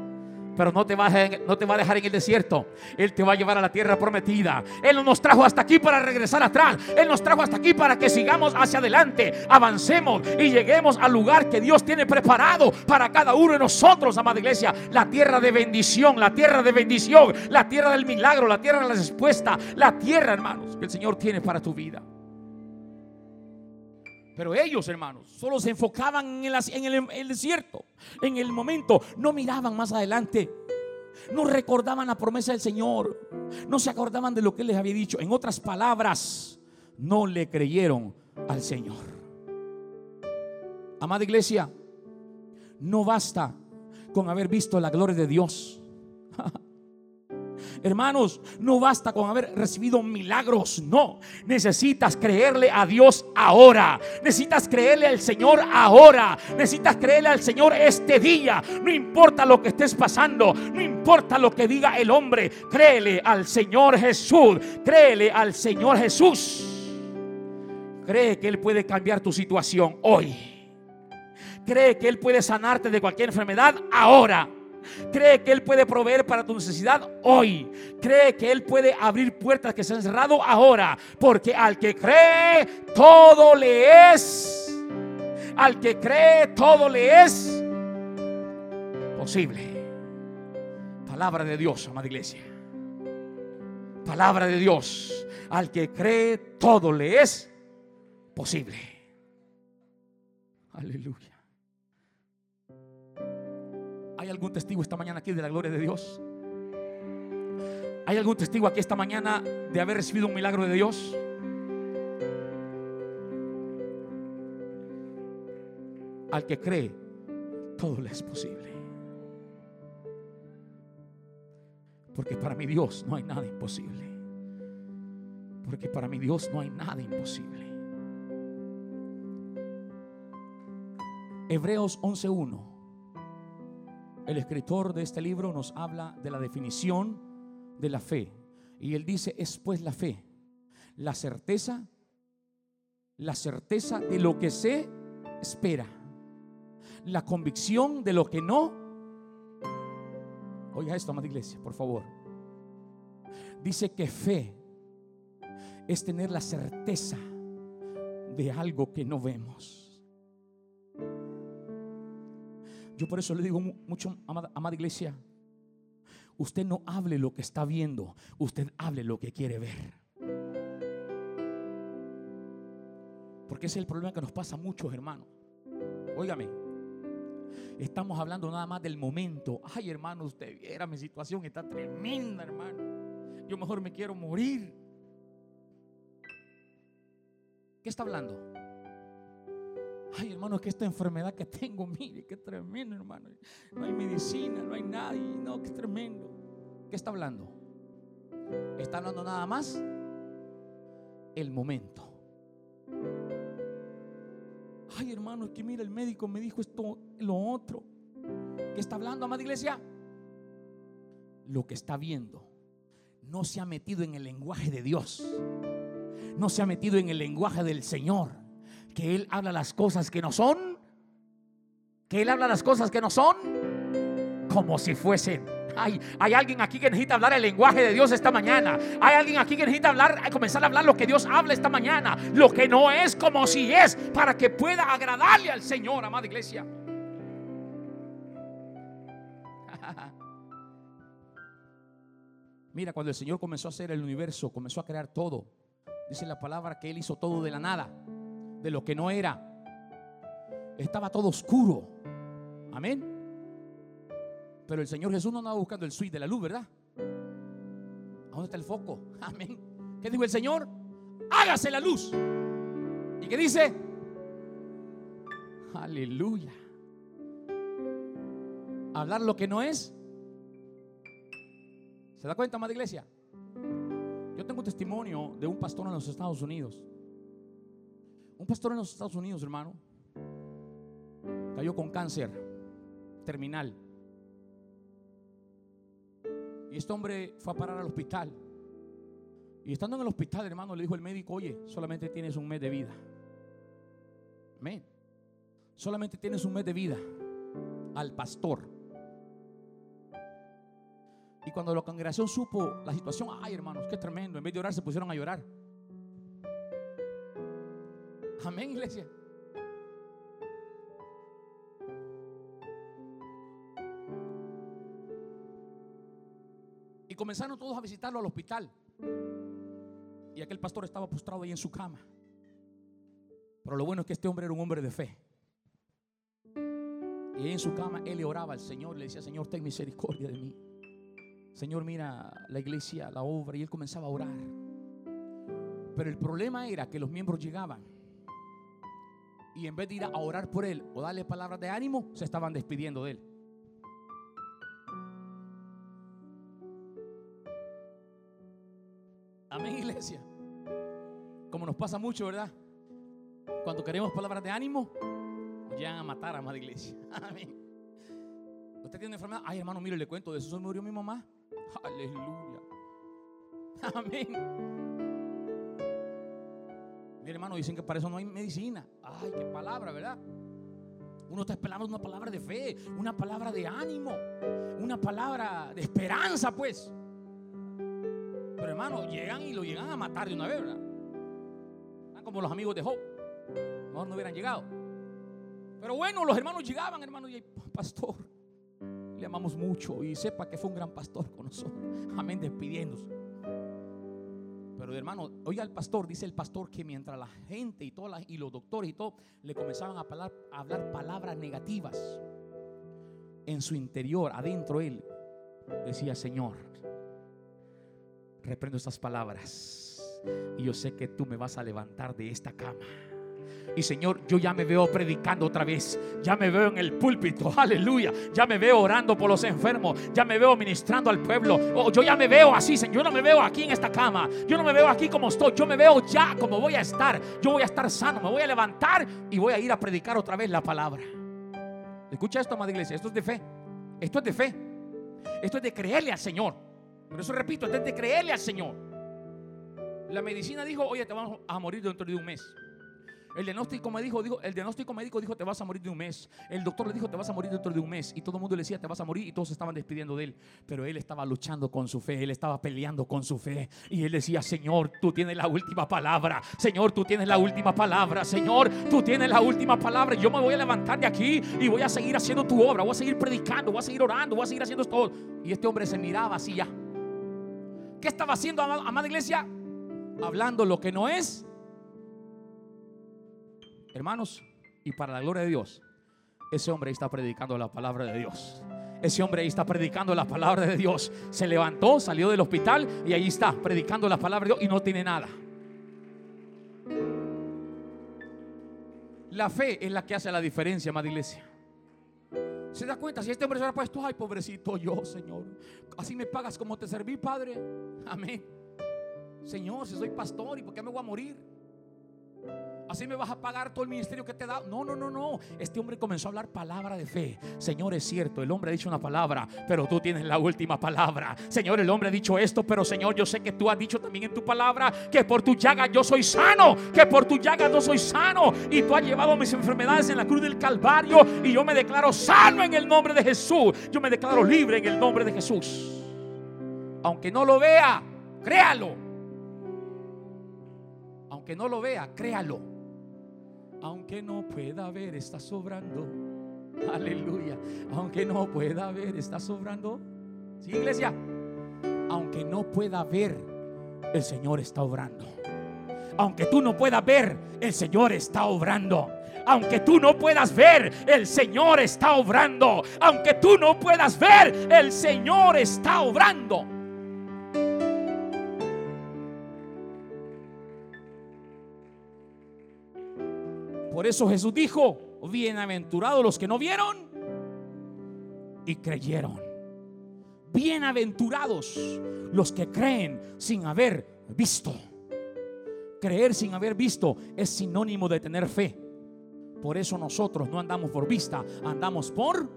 pero no te, va a no te va a dejar en el desierto. Él te va a llevar a la tierra prometida. Él no nos trajo hasta aquí para regresar atrás. Él nos trajo hasta aquí para que sigamos hacia adelante, avancemos y lleguemos al lugar que Dios tiene preparado para cada uno de nosotros, amada iglesia. La tierra de bendición, la tierra de bendición, la tierra del milagro, la tierra de la respuesta, la tierra, hermanos, que el Señor tiene para tu vida. Pero ellos, hermanos, solo se enfocaban en el, desierto, en el momento, no miraban más adelante. No recordaban la promesa del Señor. No se acordaban de lo que Él les había dicho. En otras palabras, no le creyeron al Señor. Amada iglesia, no basta con haber visto la gloria de Dios. Hermanos, no basta con haber recibido milagros, no. Necesitas creerle a Dios ahora. Necesitas creerle al Señor ahora. Necesitas creerle al Señor este día. No importa lo que estés pasando, no importa lo que diga el hombre, créele al Señor Jesús. Créele al Señor Jesús. Cree que Él puede cambiar tu situación hoy. Cree que Él puede sanarte de cualquier enfermedad ahora. Cree que Él puede proveer para tu necesidad hoy. Cree que Él puede abrir puertas que se han cerrado ahora. Porque al que cree, todo le es. Al que cree, todo le es posible. Palabra de Dios, amada iglesia. Palabra de Dios. Al que cree, todo le es posible. Aleluya. ¿Hay algún testigo esta mañana aquí de la gloria de Dios? ¿Hay algún testigo aquí esta mañana de haber recibido un milagro de Dios? Al que cree, todo le es posible. Porque para mi Dios no hay nada imposible. Porque para mi Dios no hay nada imposible. Hebreos 11.1 el escritor de este libro nos habla de la definición de la fe. Y él dice, es pues la fe, la certeza, la certeza de lo que se espera, la convicción de lo que no. Oiga esto, amada iglesia, por favor. Dice que fe es tener la certeza de algo que no vemos. Yo por eso le digo mucho, amada, iglesia, usted no hable lo que está viendo, usted hable lo que quiere ver. Porque ese es el problema que nos pasa a muchos, hermanos. Óigame, estamos hablando nada más del momento. Ay, hermano, usted viera mi situación, está tremenda, hermano. Yo mejor me quiero morir. ¿Qué está hablando? Ay, hermano, que esta enfermedad que tengo, mire, qué tremendo, hermano. No hay medicina, no hay nadie, no, qué tremendo. ¿Qué está hablando? Está hablando nada más el momento. Ay, hermano, que mira, el médico me dijo esto, lo otro. ¿Qué está hablando, amada iglesia? Lo que está viendo no se ha metido en el lenguaje de Dios. No se ha metido en el lenguaje del Señor que Él habla las cosas que no son, que Él habla las cosas que no son, como si fuesen. Hay, hay alguien aquí que necesita hablar el lenguaje de Dios esta mañana. Hay alguien aquí que necesita hablar, comenzar a hablar lo que Dios habla esta mañana. Lo que no es como si es, para que pueda agradarle al Señor, amada iglesia. Mira, cuando el Señor comenzó a hacer el universo, comenzó a crear todo. Dice la palabra que Él hizo todo de la nada de lo que no era. Estaba todo oscuro. Amén. Pero el Señor Jesús no andaba buscando el switch de la luz, ¿verdad? ¿A dónde está el foco? Amén. ¿Qué dijo el Señor? Hágase la luz. ¿Y qué dice? Aleluya. Hablar lo que no es. ¿Se da cuenta, amada iglesia? Yo tengo testimonio de un pastor en los Estados Unidos un pastor en los Estados Unidos, hermano, cayó con cáncer terminal. Y este hombre fue a parar al hospital. Y estando en el hospital, hermano, le dijo el médico, oye, solamente tienes un mes de vida. Amén. Solamente tienes un mes de vida al pastor. Y cuando la congregación supo la situación, ay hermanos, qué tremendo, en vez de orar se pusieron a llorar. Amén, iglesia. Y comenzaron todos a visitarlo al hospital. Y aquel pastor estaba postrado ahí en su cama. Pero lo bueno es que este hombre era un hombre de fe. Y ahí en su cama él le oraba al Señor, le decía, Señor, ten misericordia de mí. Señor, mira la iglesia, la obra. Y él comenzaba a orar. Pero el problema era que los miembros llegaban y en vez de ir a orar por él o darle palabras de ánimo, se estaban despidiendo de él. Amén, iglesia. Como nos pasa mucho, ¿verdad? Cuando queremos palabras de ánimo, nos llegan a matar, amada iglesia. Amén. Usted tiene enfermedad. Ay, hermano, mire, le cuento, de eso se murió mi mamá. Aleluya. Amén. Mire, hermano, dicen que para eso no hay medicina. Ay, qué palabra, ¿verdad? Uno está esperando una palabra de fe, una palabra de ánimo, una palabra de esperanza, pues. Pero hermano, llegan y lo llegan a matar de una vez, ¿verdad? como los amigos de Job. Mejor no hubieran llegado. Pero bueno, los hermanos llegaban, hermano, y pastor, le amamos mucho y sepa que fue un gran pastor con nosotros. Amén, despidiéndose. Pero hermano, oiga al pastor, dice el pastor que mientras la gente y, todas y los doctores y todo le comenzaban a hablar, a hablar palabras negativas, en su interior, adentro él, decía, Señor, reprendo estas palabras y yo sé que tú me vas a levantar de esta cama. Y Señor, yo ya me veo predicando otra vez. Ya me veo en el púlpito. Aleluya. Ya me veo orando por los enfermos. Ya me veo ministrando al pueblo. Oh, yo ya me veo así, Señor. Yo no me veo aquí en esta cama. Yo no me veo aquí como estoy. Yo me veo ya como voy a estar. Yo voy a estar sano. Me voy a levantar y voy a ir a predicar otra vez la palabra. Escucha esto, amada iglesia. Esto es de fe. Esto es de fe. Esto es de creerle al Señor. Por eso repito, esto es de creerle al Señor. La medicina dijo, oye, te vamos a morir dentro de un mes. El diagnóstico me dijo, el diagnóstico médico dijo, te vas a morir de un mes. El doctor le dijo, te vas a morir dentro de un mes. Y todo el mundo le decía, te vas a morir. Y todos estaban despidiendo de él. Pero él estaba luchando con su fe. Él estaba peleando con su fe. Y él decía, Señor, tú tienes la última palabra. Señor, tú tienes la última palabra. Señor, tú tienes la última palabra. Yo me voy a levantar de aquí y voy a seguir haciendo tu obra. Voy a seguir predicando, voy a seguir orando, voy a seguir haciendo esto. Y este hombre se miraba así ya. ¿Qué estaba haciendo, amada iglesia? Hablando lo que no es Hermanos, y para la gloria de Dios, ese hombre ahí está predicando la palabra de Dios. Ese hombre ahí está predicando la palabra de Dios. Se levantó, salió del hospital y ahí está predicando la palabra de Dios y no tiene nada. La fe es la que hace la diferencia, amada iglesia. ¿Se da cuenta? Si este hombre se hubiera puesto, ay, pobrecito yo, Señor. Así me pagas como te serví, Padre. Amén. Señor, si soy pastor, ¿y por qué me voy a morir? Así me vas a pagar todo el ministerio que te he dado. No, no, no, no. Este hombre comenzó a hablar palabra de fe. Señor, es cierto, el hombre ha dicho una palabra, pero tú tienes la última palabra. Señor, el hombre ha dicho esto, pero Señor, yo sé que tú has dicho también en tu palabra que por tu llaga yo soy sano, que por tu llaga yo soy sano. Y tú has llevado mis enfermedades en la cruz del Calvario y yo me declaro sano en el nombre de Jesús. Yo me declaro libre en el nombre de Jesús. Aunque no lo vea, créalo. Aunque no lo vea, créalo aunque no pueda ver, está sobrando. Aleluya. Aunque no pueda ver, está sobrando. Sí, iglesia. Aunque no pueda ver, el Señor está obrando. Aunque tú no puedas ver, el Señor está obrando. Aunque tú no puedas ver, el Señor está obrando. Aunque tú no puedas ver, el Señor está obrando. Por eso Jesús dijo, bienaventurados los que no vieron y creyeron. Bienaventurados los que creen sin haber visto. Creer sin haber visto es sinónimo de tener fe. Por eso nosotros no andamos por vista, andamos por...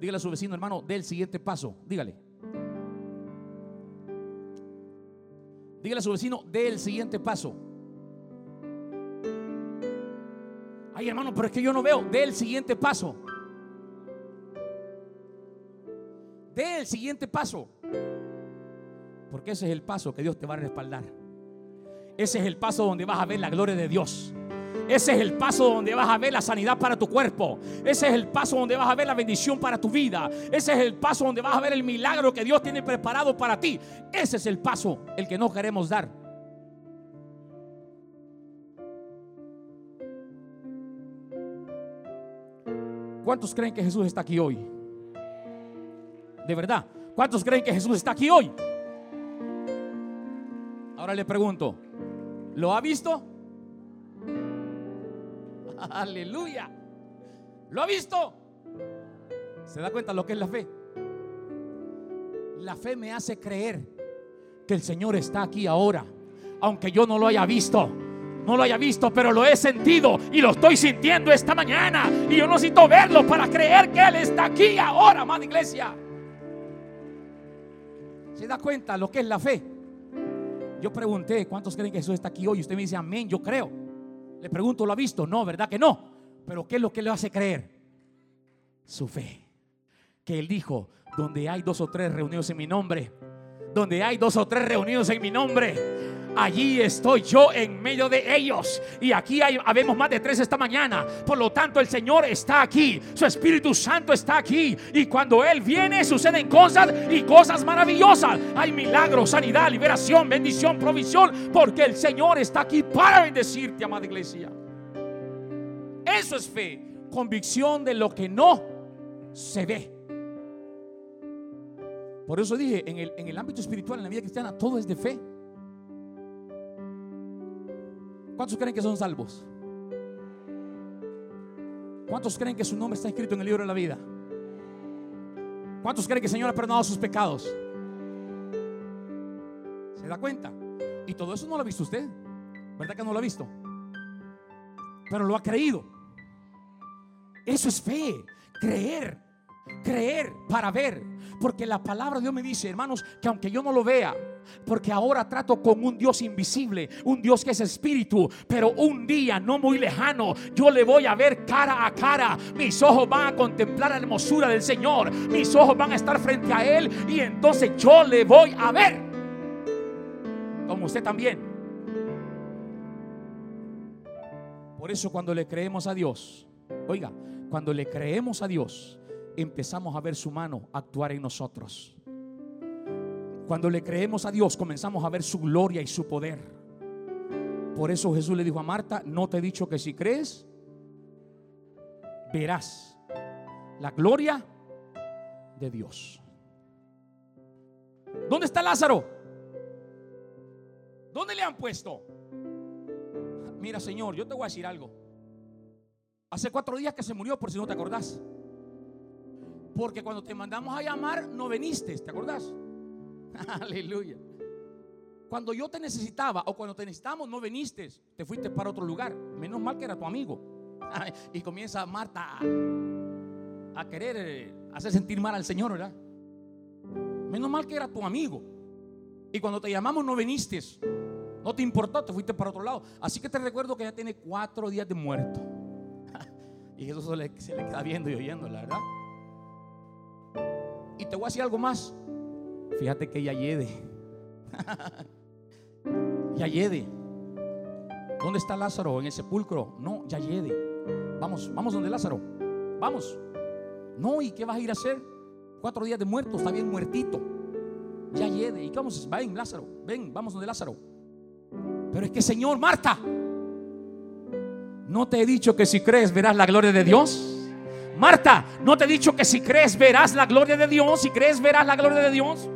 Dígale a su vecino, hermano, del siguiente paso. Dígale. Dígale a su vecino, del siguiente paso. Ay, hermano, pero es que yo no veo. De el siguiente paso. De el siguiente paso. Porque ese es el paso que Dios te va a respaldar. Ese es el paso donde vas a ver la gloria de Dios. Ese es el paso donde vas a ver la sanidad para tu cuerpo. Ese es el paso donde vas a ver la bendición para tu vida. Ese es el paso donde vas a ver el milagro que Dios tiene preparado para ti. Ese es el paso, el que no queremos dar. ¿Cuántos creen que Jesús está aquí hoy? De verdad. ¿Cuántos creen que Jesús está aquí hoy? Ahora le pregunto, ¿lo ha visto? Aleluya. ¿Lo ha visto? ¿Se da cuenta lo que es la fe? La fe me hace creer que el Señor está aquí ahora, aunque yo no lo haya visto. No lo haya visto, pero lo he sentido y lo estoy sintiendo esta mañana. Y yo necesito verlo para creer que Él está aquí ahora, amada iglesia. ¿Se da cuenta lo que es la fe? Yo pregunté, ¿cuántos creen que Jesús está aquí hoy? Usted me dice, amén, yo creo. Le pregunto, ¿lo ha visto? No, ¿verdad que no? Pero ¿qué es lo que le hace creer? Su fe. Que Él dijo, donde hay dos o tres reunidos en mi nombre, donde hay dos o tres reunidos en mi nombre, allí estoy yo en medio de ellos. Y aquí hay, habemos más de tres esta mañana. Por lo tanto, el Señor está aquí. Su Espíritu Santo está aquí. Y cuando Él viene, suceden cosas y cosas maravillosas. Hay milagros, sanidad, liberación, bendición, provisión. Porque el Señor está aquí para bendecirte, amada iglesia. Eso es fe. Convicción de lo que no se ve. Por eso dije, en el, en el ámbito espiritual, en la vida cristiana, todo es de fe. ¿Cuántos creen que son salvos? ¿Cuántos creen que su nombre está escrito en el libro de la vida? ¿Cuántos creen que el Señor ha perdonado sus pecados? ¿Se da cuenta? Y todo eso no lo ha visto usted. ¿Verdad que no lo ha visto? Pero lo ha creído. Eso es fe, creer creer para ver. Porque la palabra de Dios me dice, hermanos, que aunque yo no lo vea, porque ahora trato con un Dios invisible, un Dios que es espíritu, pero un día no muy lejano, yo le voy a ver cara a cara. Mis ojos van a contemplar la hermosura del Señor, mis ojos van a estar frente a Él y entonces yo le voy a ver. Como usted también. Por eso cuando le creemos a Dios, oiga, cuando le creemos a Dios, empezamos a ver su mano actuar en nosotros. Cuando le creemos a Dios, comenzamos a ver su gloria y su poder. Por eso Jesús le dijo a Marta, no te he dicho que si crees, verás la gloria de Dios. ¿Dónde está Lázaro? ¿Dónde le han puesto? Mira, Señor, yo te voy a decir algo. Hace cuatro días que se murió, por si no te acordás. Porque cuando te mandamos a llamar, no viniste, ¿te acordás? Aleluya. Cuando yo te necesitaba o cuando te necesitamos, no viniste, te fuiste para otro lugar. Menos mal que era tu amigo. y comienza Marta a, querer eh, hacer sentir mal al Señor, ¿verdad? Menos mal que era tu amigo. Y cuando te llamamos, no viniste. No te importó, te fuiste para otro lado. Así que te recuerdo que ya tiene cuatro días de muerto. y eso se le, se le queda viendo y oyendo, la verdad. Y te voy a decir algo más. Fíjate que ya yede. ya yede. ¿Dónde está Lázaro? En el sepulcro. No, ya yede. Vamos, vamos donde Lázaro. Vamos. No, ¿y qué vas a ir a hacer? Cuatro días de muerto, está bien muertito. Ya yede. ¿Y qué vamos? Ven, Lázaro. Ven, vamos donde Lázaro. Pero es que, Señor, Marta, ¿no te he dicho que si crees verás la gloria de Dios? Marta, ¿no te he dicho que si crees verás la gloria de Dios? Si crees verás la gloria de Dios.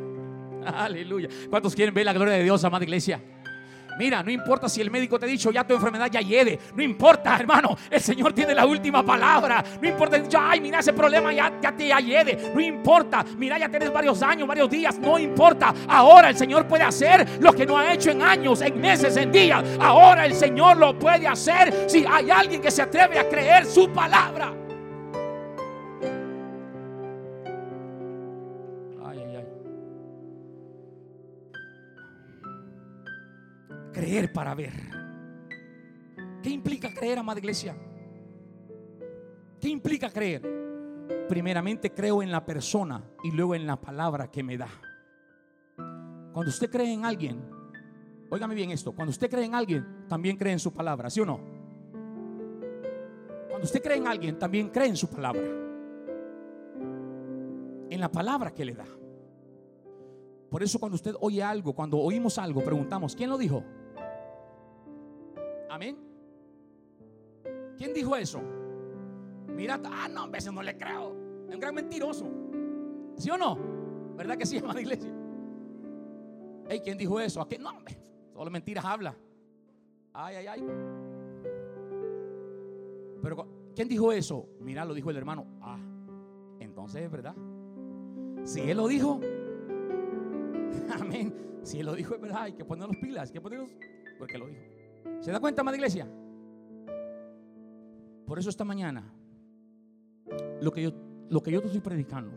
Aleluya. ¿Cuántos quieren ver la gloria de Dios, amada iglesia? Mira, no importa si el médico te ha dicho ya tu enfermedad ya hiede. No importa, hermano. El Señor tiene la última palabra. No importa. Ya, ay, mira, ese problema ya, ya te hiede. No importa. Mira, ya tienes varios años, varios días. No importa. Ahora el Señor puede hacer lo que no ha hecho en años, en meses, en días. Ahora el Señor lo puede hacer si hay alguien que se atreve a creer su palabra. Creer para ver. ¿Qué implica creer, amada iglesia? ¿Qué implica creer? Primeramente creo en la persona y luego en la palabra que me da. Cuando usted cree en alguien, óigame bien esto, cuando usted cree en alguien, también cree en su palabra, ¿sí o no? Cuando usted cree en alguien, también cree en su palabra. En la palabra que le da. Por eso cuando usted oye algo, cuando oímos algo, preguntamos, ¿quién lo dijo? Amén. ¿Quién dijo eso? Mira, ah, no, a veces no le creo. Es un gran mentiroso. ¿Sí o no? ¿Verdad que sí, hermana iglesia? Hey, ¿quién dijo eso? ¿A qué? No, solo mentiras habla. Ay, ay, ay. Pero, ¿quién dijo eso? Mira, lo dijo el hermano. Ah, entonces es verdad. Si él lo dijo, Amén. Si Él lo dijo, es verdad, hay que poner los pilas, hay que ponerlos porque lo dijo. ¿Se da cuenta, madre iglesia? Por eso esta mañana, lo que yo, lo que yo te estoy predicando,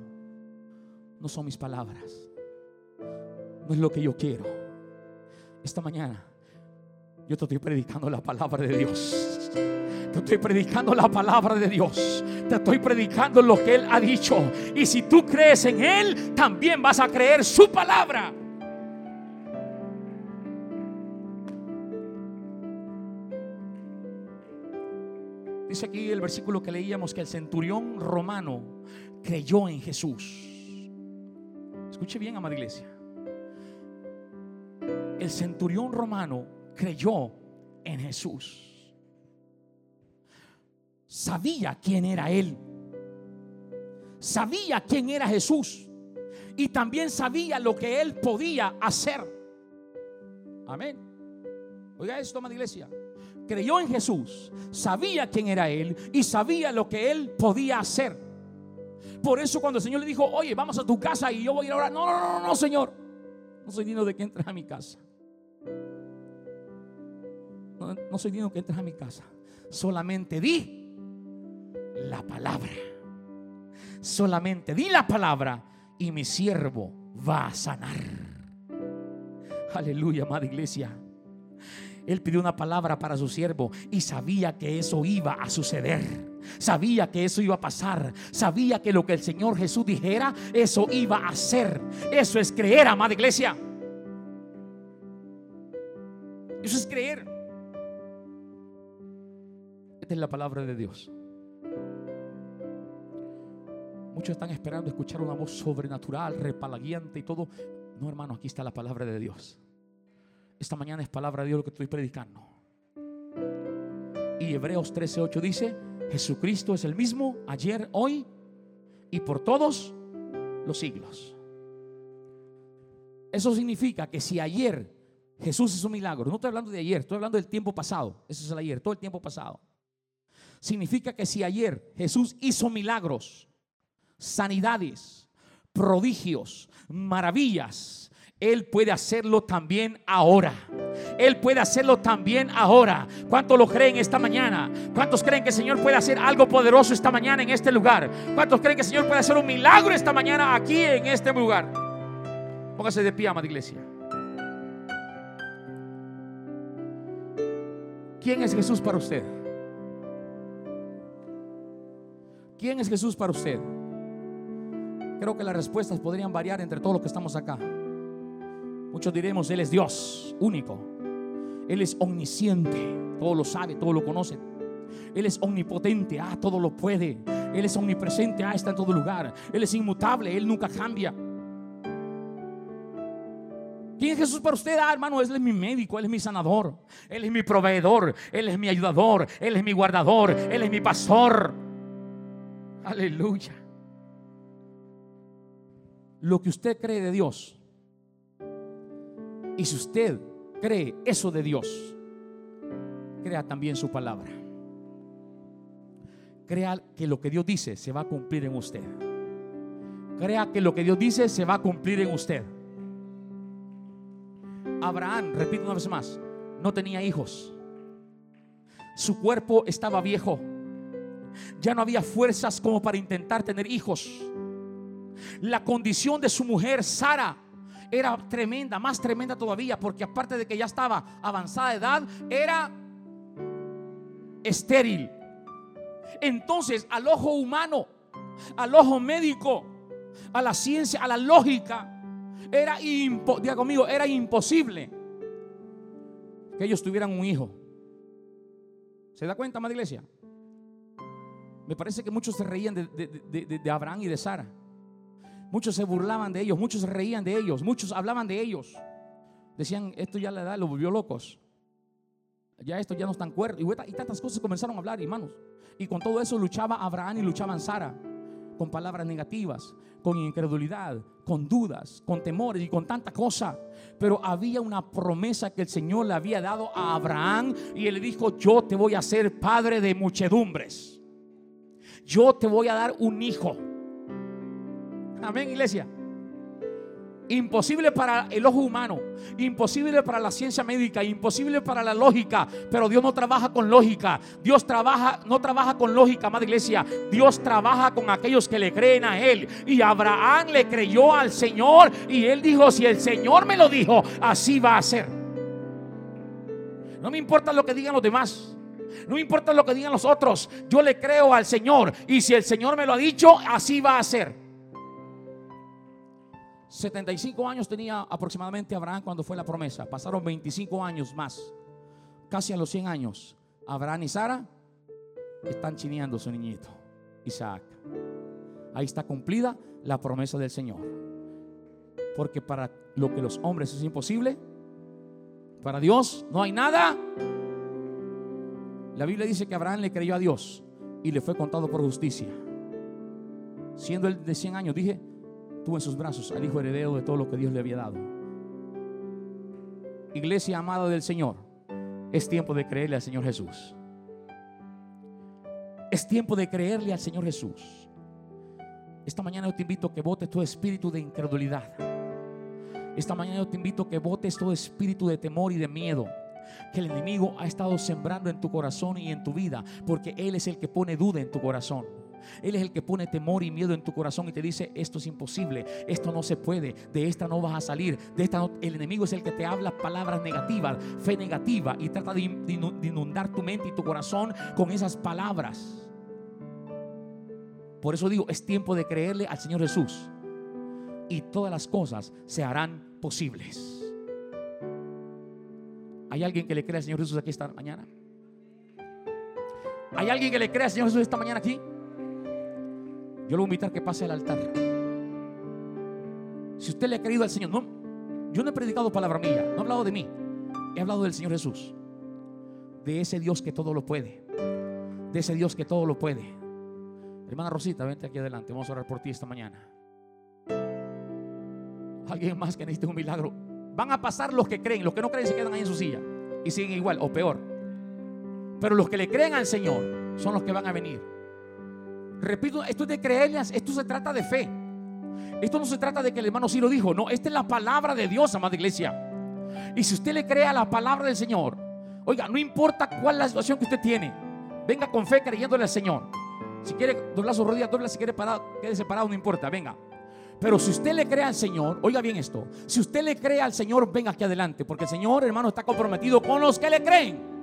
no son mis palabras, no es lo que yo quiero. Esta mañana, yo te estoy predicando la palabra de Dios. Te estoy predicando la palabra de Dios. Te estoy predicando lo que Él ha dicho. Y si tú crees en Él, también vas a creer su palabra. Dice aquí el versículo que leíamos que el centurión romano creyó en Jesús. Escuche bien, amada iglesia. El centurión romano creyó en Jesús sabía quién era Él. Sabía quién era Jesús. Y también sabía lo que Él podía hacer. Amén. Oiga esto, amada iglesia. Creyó en Jesús, sabía quién era Él y sabía lo que Él podía hacer. Por eso cuando el Señor le dijo, oye, vamos a tu casa y yo voy a ir ahora. No, no, no, no, Señor. No soy digno de que entres a mi casa. No, soy digno de que entres a mi casa. Solamente di la palabra. Solamente di la palabra y mi siervo va a sanar. Aleluya, amada iglesia. Él pidió una palabra para su siervo y sabía que eso iba a suceder. Sabía que eso iba a pasar. Sabía que lo que el Señor Jesús dijera, eso iba a ser. Eso es creer, amada iglesia. Eso es creer. Esta es la palabra de Dios. Muchos están esperando escuchar una voz sobrenatural, repalaguiante y todo. No, hermano, aquí está la palabra de Dios. Esta mañana es palabra de Dios lo que estoy predicando. Y Hebreos 13:8 dice, Jesucristo es el mismo ayer, hoy y por todos los siglos. Eso significa que si ayer Jesús hizo un milagro, no estoy hablando de ayer, estoy hablando del tiempo pasado, eso es el ayer, todo el tiempo pasado. Significa que si ayer Jesús hizo milagros, sanidades, prodigios, maravillas. Él puede hacerlo también ahora. Él puede hacerlo también ahora. ¿Cuántos lo creen esta mañana? ¿Cuántos creen que el Señor puede hacer algo poderoso esta mañana en este lugar? ¿Cuántos creen que el Señor puede hacer un milagro esta mañana aquí en este lugar? Póngase de pie, amada iglesia. ¿Quién es Jesús para usted? ¿Quién es Jesús para usted? Creo que las respuestas podrían variar entre todos los que estamos acá. Muchos diremos, Él es Dios único. Él es omnisciente. Todo lo sabe, todo lo conoce. Él es omnipotente. Ah, todo lo puede. Él es omnipresente. Ah, está en todo lugar. Él es inmutable. Él nunca cambia. ¿Quién es Jesús para usted? Ah, hermano, Él es mi médico, Él es mi sanador, Él es mi proveedor, Él es mi ayudador, Él es mi guardador, Él es mi pastor. Aleluya lo que usted cree de Dios. Y si usted cree eso de Dios, crea también su palabra. Crea que lo que Dios dice se va a cumplir en usted. Crea que lo que Dios dice se va a cumplir en usted. Abraham, repito una vez más, no tenía hijos. Su cuerpo estaba viejo. Ya no había fuerzas como para intentar tener hijos. La condición de su mujer, Sara, era tremenda, más tremenda todavía, porque aparte de que ya estaba avanzada de edad, era estéril. Entonces, al ojo humano, al ojo médico, a la ciencia, a la lógica, era, era imposible que ellos tuvieran un hijo. ¿Se da cuenta, madre iglesia? Me parece que muchos se reían de, de Abraham y de Sara. Muchos se burlaban de ellos, muchos reían de ellos, muchos hablaban de ellos. Decían, esto ya la edad lo volvió locos. Ya esto ya no están cuerdos. Y, tantas cosas comenzaron a hablar, hermanos. Y con todo eso luchaba Abraham y luchaban Sara. Con palabras negativas, con incredulidad, con dudas, con temores y con tanta cosa. Pero había una promesa que el Señor le había dado a Abraham y él le dijo, yo te voy a ser padre de muchedumbres. Yo te voy a dar un hijo. Amén, iglesia. Imposible para el ojo humano, imposible para la ciencia médica, imposible para la lógica, pero Dios no trabaja con lógica. Dios trabaja no trabaja con lógica, amada iglesia. Dios trabaja con aquellos que le creen a él. Y Abraham le creyó al Señor y él dijo, si el Señor me lo dijo, así va a ser. No me importa lo que digan los demás. No me importa lo que digan los otros. Yo le creo al Señor y si el Señor me lo ha dicho, así va a ser. 75 años tenía aproximadamente Abraham cuando fue la promesa. Pasaron 25 años más. Casi a los 100 años. Abraham y Sara están chineando su niñito, Isaac. Ahí está cumplida la promesa del Señor. Porque para lo que los hombres es imposible, para Dios no hay nada. La Biblia dice que Abraham le creyó a Dios y le fue contado por justicia. Siendo él de 100 años, dije, tuvo en sus brazos al hijo heredero de todo lo que Dios le había dado. Iglesia amada del Señor, es tiempo de creerle al Señor Jesús. Es tiempo de creerle al Señor Jesús. Esta mañana yo te invito a que votes tu espíritu de incredulidad. Esta mañana yo te invito a que votes todo espíritu de temor y de miedo que el enemigo ha estado sembrando en tu corazón y en tu vida, porque Él es el que pone duda en tu corazón. Él es el que pone temor y miedo en tu corazón y te dice, esto es imposible, esto no se puede, de esta no vas a salir, de esta el enemigo es el que te habla palabras negativas, fe negativa y trata de inundar tu mente y tu corazón con esas palabras. Por eso digo, es tiempo de creerle al Señor Jesús y todas las cosas se harán posibles. ¿Hay alguien que le cree al Señor Jesús aquí esta mañana? ¿Hay alguien que le cree al Señor Jesús esta mañana aquí? Yo lo voy a invitar que pase al altar. Si usted le ha creído al Señor, no, yo no he predicado palabra mía, no he hablado de mí, he hablado del Señor Jesús, de ese Dios que todo lo puede, de ese Dios que todo lo puede. Hermana Rosita, vente aquí adelante, vamos a orar por ti esta mañana. Alguien más que necesite un milagro. Van a pasar los que creen, los que no creen se quedan ahí en su silla y siguen igual o peor. Pero los que le creen al Señor son los que van a venir. Repito, esto es de creerles, esto se trata de fe. Esto no se trata de que el hermano lo dijo, no, esta es la palabra de Dios, amada iglesia. Y si usted le cree a la palabra del Señor, oiga, no importa cuál la situación que usted tiene, venga con fe creyéndole al Señor. Si quiere doblar sus rodillas, dobla, si quiere parado, quede separado, no importa, venga. Pero si usted le cree al Señor, oiga bien esto, si usted le cree al Señor, venga aquí adelante, porque el Señor, hermano, está comprometido con los que le creen.